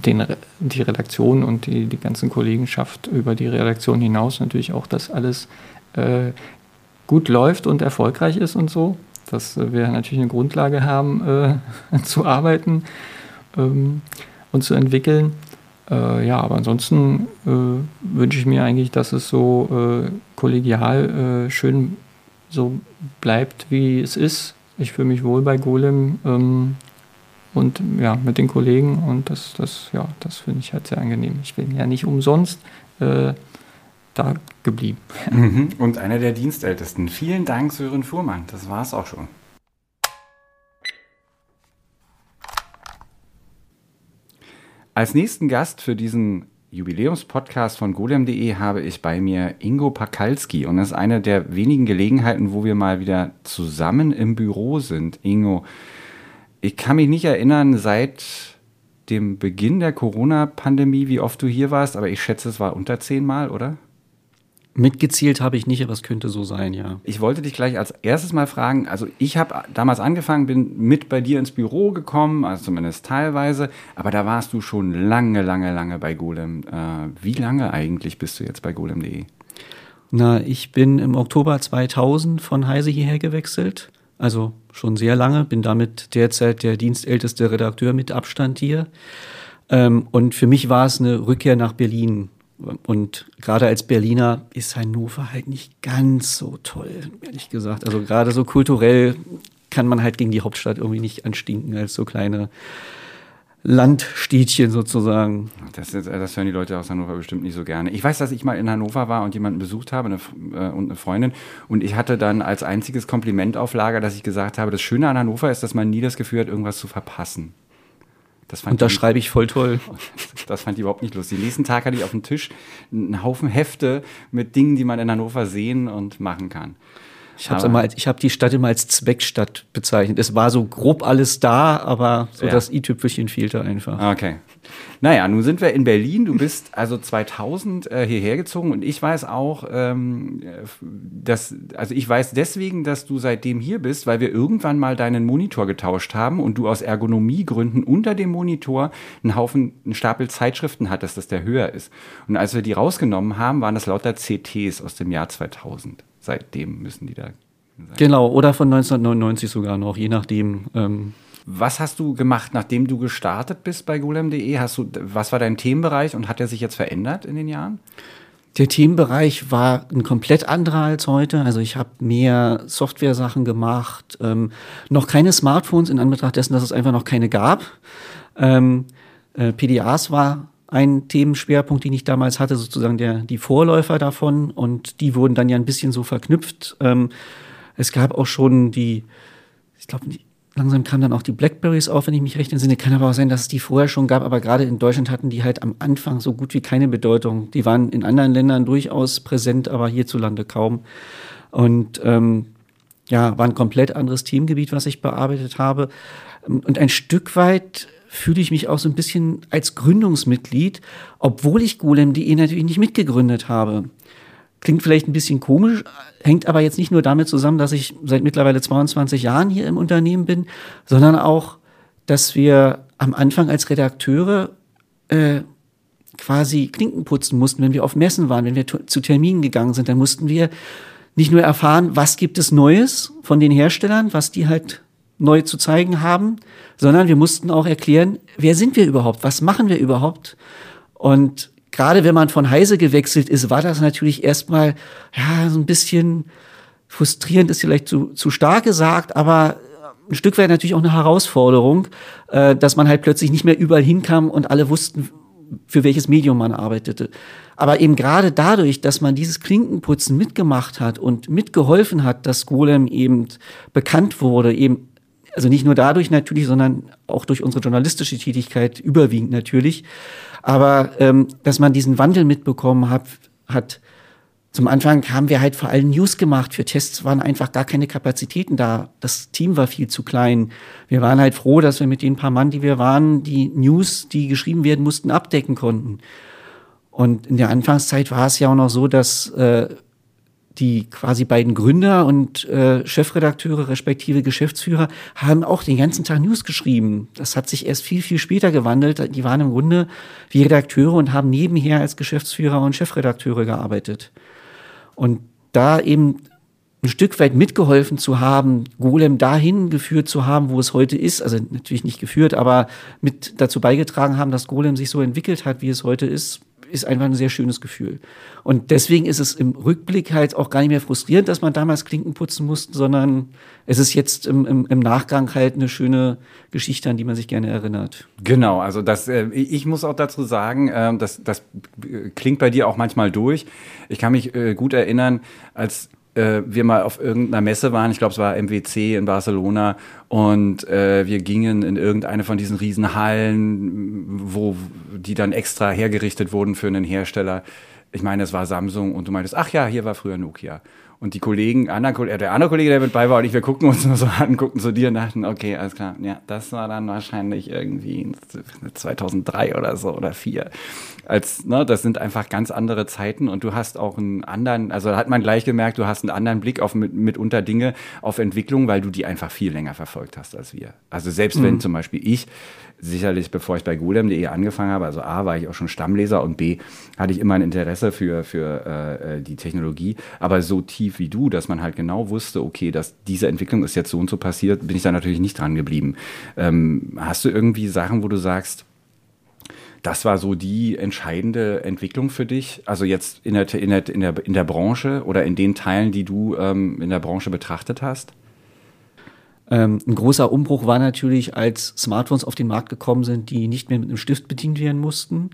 den, die Redaktion und die, die ganzen Kollegenschaft über die Redaktion hinaus natürlich auch, dass alles äh, gut läuft und erfolgreich ist und so. Dass wir natürlich eine Grundlage haben, äh, <laughs> zu arbeiten ähm, und zu entwickeln. Äh, ja, aber ansonsten äh, wünsche ich mir eigentlich, dass es so äh, kollegial äh, schön so bleibt, wie es ist. Ich fühle mich wohl bei Golem ähm, und ja, mit den Kollegen und das, das, ja, das finde ich halt sehr angenehm. Ich bin ja nicht umsonst äh, da geblieben. <laughs>
Mhm. Und einer der Dienstältesten. Vielen Dank, Sören Fuhrmann. Das war es auch schon. Als nächsten Gast für diesen Jubiläumspodcast von golem.de habe ich bei mir Ingo Pakalski und das ist eine der wenigen Gelegenheiten, wo wir mal wieder zusammen im Büro sind. Ingo, ich kann mich nicht erinnern, seit dem Beginn der Corona-Pandemie, wie oft du hier warst, aber ich schätze, es war unter zehnmal, oder?
Mitgezielt habe ich nicht, aber es könnte so sein, ja.
Ich wollte dich gleich als erstes mal fragen, also ich habe damals angefangen, bin mit bei dir ins Büro gekommen, also zumindest teilweise, aber da warst du schon lange, lange, lange bei Golem. Äh, wie lange eigentlich bist du jetzt bei golem.de?
Na, ich bin im Oktober 2000 von Heise hierher gewechselt, also schon sehr lange, bin damit derzeit der dienstälteste Redakteur mit Abstand hier. Ähm, und für mich war es eine Rückkehr nach Berlin und gerade als Berliner ist Hannover halt nicht ganz so toll, ehrlich gesagt. Also gerade so kulturell kann man halt gegen die Hauptstadt irgendwie nicht anstinken als so kleine Landstädtchen sozusagen.
Das, das, hören die Leute aus Hannover bestimmt nicht so gerne. Ich weiß, dass ich mal in Hannover war und jemanden besucht habe eine, äh, und eine Freundin. Und ich hatte dann als einziges Kompliment auf Lager, dass ich gesagt habe, das Schöne an Hannover ist, dass man nie das Gefühl hat, irgendwas zu verpassen.
Das fand und das schreibe ich voll toll. <laughs>
Das fand ich überhaupt nicht lustig. Nächsten Tag hatte ich auf dem Tisch einen Haufen Hefte mit Dingen, die man in Hannover sehen und machen kann.
Ich habe hab die Stadt immer als Zweckstadt bezeichnet. Es war so grob alles da, aber so ja. das i-Tüpfelchen fehlte einfach.
Okay. Naja, nun sind wir in Berlin. Du bist also 2000 äh, hierher gezogen und ich weiß auch, ähm, dass, also ich weiß deswegen, dass du seitdem hier bist, weil wir irgendwann mal deinen Monitor getauscht haben und du aus Ergonomiegründen unter dem Monitor einen Haufen, einen Stapel Zeitschriften hattest, dass der höher ist. Und als wir die rausgenommen haben, waren das lauter CTs aus dem Jahr 2000. Seitdem müssen die da sein.
Genau, oder von 1999 sogar noch, je nachdem. Ähm
was hast du gemacht, nachdem du gestartet bist bei golem.de? Hast du, was war dein Themenbereich und hat er sich jetzt verändert in den Jahren?
Der Themenbereich war ein komplett anderer als heute. Also ich habe mehr Software-Sachen gemacht, ähm, noch keine Smartphones in Anbetracht dessen, dass es einfach noch keine gab. Ähm, äh, PDAs war ein Themenschwerpunkt, den ich damals hatte, sozusagen der, die Vorläufer davon und die wurden dann ja ein bisschen so verknüpft. Ähm, es gab auch schon die, ich glaube, langsam kamen dann auch die Blackberries auf, wenn ich mich recht entsinne. Kann aber auch sein, dass es die vorher schon gab, aber gerade in Deutschland hatten die halt am Anfang so gut wie keine Bedeutung. Die waren in anderen Ländern durchaus präsent, aber hierzulande kaum. Und ähm, ja, war ein komplett anderes Themengebiet, was ich bearbeitet habe. Und ein Stück weit fühle ich mich auch so ein bisschen als Gründungsmitglied, obwohl ich golem.de natürlich nicht mitgegründet habe. Klingt vielleicht ein bisschen komisch, hängt aber jetzt nicht nur damit zusammen, dass ich seit mittlerweile 22 Jahren hier im Unternehmen bin, sondern auch, dass wir am Anfang als Redakteure äh, quasi Klinken putzen mussten, wenn wir auf Messen waren, wenn wir zu Terminen gegangen sind, dann mussten wir nicht nur erfahren, was gibt es Neues von den Herstellern, was die halt neu zu zeigen haben, sondern wir mussten auch erklären, wer sind wir überhaupt, was machen wir überhaupt. Und gerade wenn man von Heise gewechselt ist, war das natürlich erstmal ja so ein bisschen frustrierend, ist vielleicht zu, zu stark gesagt, aber ein Stück weit natürlich auch eine Herausforderung, äh, dass man halt plötzlich nicht mehr überall hinkam und alle wussten, für welches Medium man arbeitete. Aber eben gerade dadurch, dass man dieses Klinkenputzen mitgemacht hat und mitgeholfen hat, dass Golem eben bekannt wurde, eben also nicht nur dadurch natürlich, sondern auch durch unsere journalistische Tätigkeit überwiegend natürlich. Aber ähm, dass man diesen Wandel mitbekommen hat, hat zum Anfang haben wir halt vor allem News gemacht. Für Tests waren einfach gar keine Kapazitäten da. Das Team war viel zu klein. Wir waren halt froh, dass wir mit den paar Mann, die wir waren, die News, die geschrieben werden mussten, abdecken konnten. Und in der Anfangszeit war es ja auch noch so, dass äh, die quasi beiden Gründer und äh, Chefredakteure respektive Geschäftsführer haben auch den ganzen Tag News geschrieben. Das hat sich erst viel, viel später gewandelt. Die waren im Grunde wie Redakteure und haben nebenher als Geschäftsführer und Chefredakteure gearbeitet. Und da eben ein Stück weit mitgeholfen zu haben, Golem dahin geführt zu haben, wo es heute ist, also natürlich nicht geführt, aber mit dazu beigetragen haben, dass Golem sich so entwickelt hat, wie es heute ist, ist einfach ein sehr schönes Gefühl. Und deswegen ist es im Rückblick halt auch gar nicht mehr frustrierend, dass man damals Klinken putzen musste, sondern es ist jetzt im, im, im Nachgang halt eine schöne Geschichte, an die man sich gerne erinnert.
Genau, also das, äh, ich muss auch dazu sagen, äh, das, das klingt bei dir auch manchmal durch. Ich kann mich äh, gut erinnern, als äh, wir mal auf irgendeiner Messe waren, ich glaube es war MWC in Barcelona, und äh, wir gingen in irgendeine von diesen Riesenhallen, wo die dann extra hergerichtet wurden für einen Hersteller. Ich meine, es war Samsung und du meintest, ach ja, hier war früher Nokia. Und die Kollegen, anderen, äh, der andere Kollege, der mit bei war und ich, wir gucken uns <laughs> nur so an, guckten zu dir und dachten, okay, alles klar, ja, das war dann wahrscheinlich irgendwie 2003 oder so oder 4. Als, ne, das sind einfach ganz andere Zeiten und du hast auch einen anderen, also da hat man gleich gemerkt, du hast einen anderen Blick auf mit, mitunter Dinge, auf Entwicklung, weil du die einfach viel länger verfolgt hast als wir. Also selbst mhm. wenn zum Beispiel ich sicherlich, bevor ich bei golem.de angefangen habe, also A, war ich auch schon Stammleser und B, hatte ich immer ein Interesse für, für äh, äh, die Technologie. Aber so tief wie du, dass man halt genau wusste, okay, dass diese Entwicklung ist jetzt so und so passiert, bin ich da natürlich nicht dran geblieben. Ähm, hast du irgendwie Sachen, wo du sagst, das war so die entscheidende Entwicklung für dich? Also jetzt in der, in der, in der, in der Branche oder in den Teilen, die du ähm, in der Branche betrachtet hast?
Ähm, ein großer Umbruch war natürlich, als Smartphones auf den Markt gekommen sind, die nicht mehr mit einem Stift bedient werden mussten.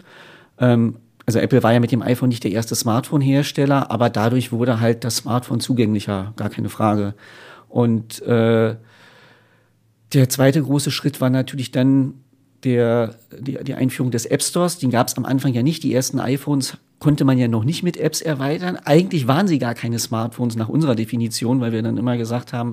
Ähm, also Apple war ja mit dem iPhone nicht der erste Smartphone-Hersteller, aber dadurch wurde halt das Smartphone zugänglicher, gar keine Frage. Und äh, der zweite große Schritt war natürlich dann der, die, die Einführung des App Stores. Den gab es am Anfang ja nicht. Die ersten iPhones konnte man ja noch nicht mit Apps erweitern. Eigentlich waren sie gar keine Smartphones nach unserer Definition, weil wir dann immer gesagt haben,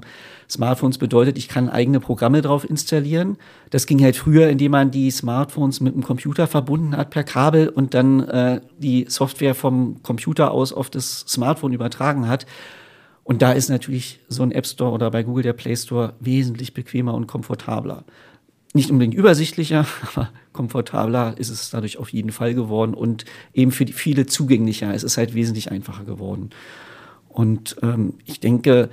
Smartphones bedeutet, ich kann eigene Programme drauf installieren. Das ging halt früher, indem man die Smartphones mit einem Computer verbunden hat per Kabel und dann äh, die Software vom Computer aus auf das Smartphone übertragen hat. Und da ist natürlich so ein App Store oder bei Google der Play Store wesentlich bequemer und komfortabler nicht unbedingt übersichtlicher, <laughs> aber komfortabler ist es dadurch auf jeden Fall geworden und eben für die viele zugänglicher. Es ist halt wesentlich einfacher geworden. Und ähm, ich denke,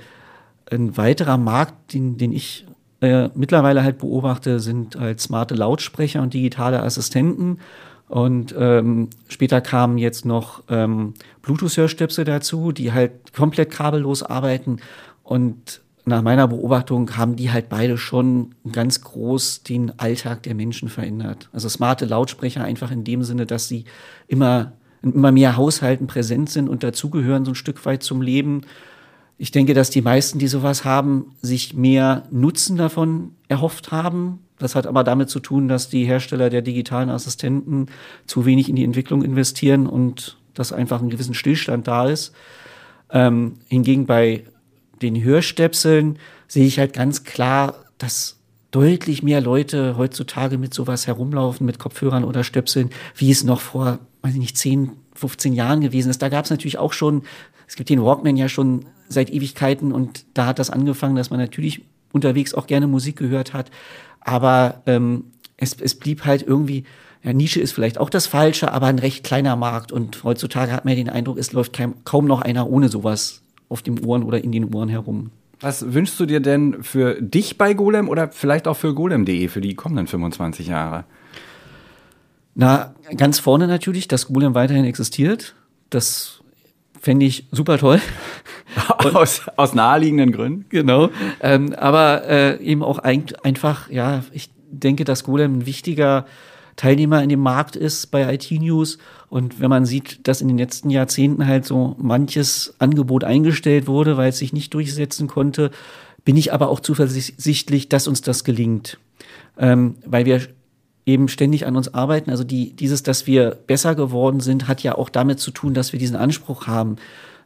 ein weiterer Markt, den, den ich äh, mittlerweile halt beobachte, sind halt smarte Lautsprecher und digitale Assistenten. Und ähm, später kamen jetzt noch ähm, Bluetooth-Hörstöpsel dazu, die halt komplett kabellos arbeiten und nach meiner Beobachtung haben die halt beide schon ganz groß den Alltag der Menschen verändert. Also smarte Lautsprecher einfach in dem Sinne, dass sie immer, immer mehr Haushalten präsent sind und dazugehören so ein Stück weit zum Leben. Ich denke, dass die meisten, die sowas haben, sich mehr Nutzen davon erhofft haben. Das hat aber damit zu tun, dass die Hersteller der digitalen Assistenten zu wenig in die Entwicklung investieren und dass einfach ein gewissen Stillstand da ist. Ähm, hingegen bei den Hörstöpseln sehe ich halt ganz klar, dass deutlich mehr Leute heutzutage mit sowas herumlaufen, mit Kopfhörern oder Stöpseln, wie es noch vor, weiß ich nicht, 10, 15 Jahren gewesen ist. Da gab es natürlich auch schon, es gibt den Walkman ja schon seit Ewigkeiten und da hat das angefangen, dass man natürlich unterwegs auch gerne Musik gehört hat. Aber ähm, es, es blieb halt irgendwie, ja, Nische ist vielleicht auch das Falsche, aber ein recht kleiner Markt. Und heutzutage hat man den Eindruck, es läuft kaum, kaum noch einer ohne sowas auf dem Ohren oder in den Ohren herum.
Was wünschst du dir denn für dich bei Golem oder vielleicht auch für golem.de für die kommenden 25 Jahre?
Na, ganz vorne natürlich, dass Golem weiterhin existiert. Das fände ich super toll. <laughs>
aus, aus naheliegenden Gründen.
Genau. Ähm, aber äh, eben auch ein, einfach, ja, ich denke, dass Golem ein wichtiger Teilnehmer in dem Markt ist bei IT News. Und wenn man sieht, dass in den letzten Jahrzehnten halt so manches Angebot eingestellt wurde, weil es sich nicht durchsetzen konnte, bin ich aber auch zuversichtlich, dass uns das gelingt. Ähm, weil wir eben ständig an uns arbeiten. Also die, dieses, dass wir besser geworden sind, hat ja auch damit zu tun, dass wir diesen Anspruch haben.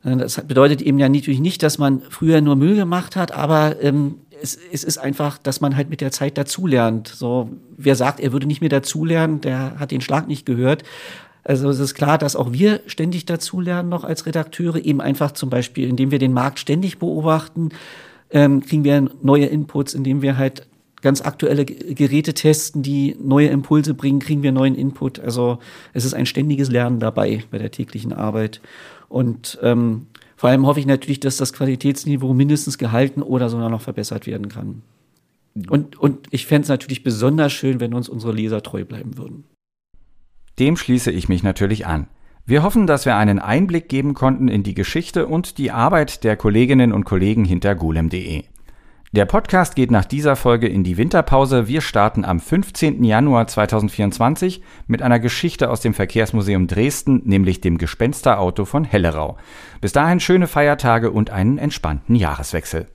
Äh, das bedeutet eben ja natürlich nicht, dass man früher nur Müll gemacht hat, aber ähm, es, es ist einfach, dass man halt mit der Zeit dazulernt. So, wer sagt, er würde nicht mehr dazulernen, der hat den Schlag nicht gehört. Also es ist klar, dass auch wir ständig dazulernen noch als Redakteure, eben einfach zum Beispiel, indem wir den Markt ständig beobachten, ähm, kriegen wir neue Inputs, indem wir halt ganz aktuelle Geräte testen, die neue Impulse bringen, kriegen wir neuen Input. Also es ist ein ständiges Lernen dabei bei der täglichen Arbeit. Und ähm, vor allem hoffe ich natürlich, dass das Qualitätsniveau mindestens gehalten oder sogar noch verbessert werden kann. Und, und ich fände es natürlich besonders schön, wenn uns unsere Leser treu bleiben würden.
Dem schließe ich mich natürlich an. Wir hoffen, dass wir einen Einblick geben konnten in die Geschichte und die Arbeit der Kolleginnen und Kollegen hinter golem.de. Der Podcast geht nach dieser Folge in die Winterpause. Wir starten am 15. Januar 2024 mit einer Geschichte aus dem Verkehrsmuseum Dresden, nämlich dem Gespensterauto von Hellerau. Bis dahin schöne Feiertage und einen entspannten Jahreswechsel.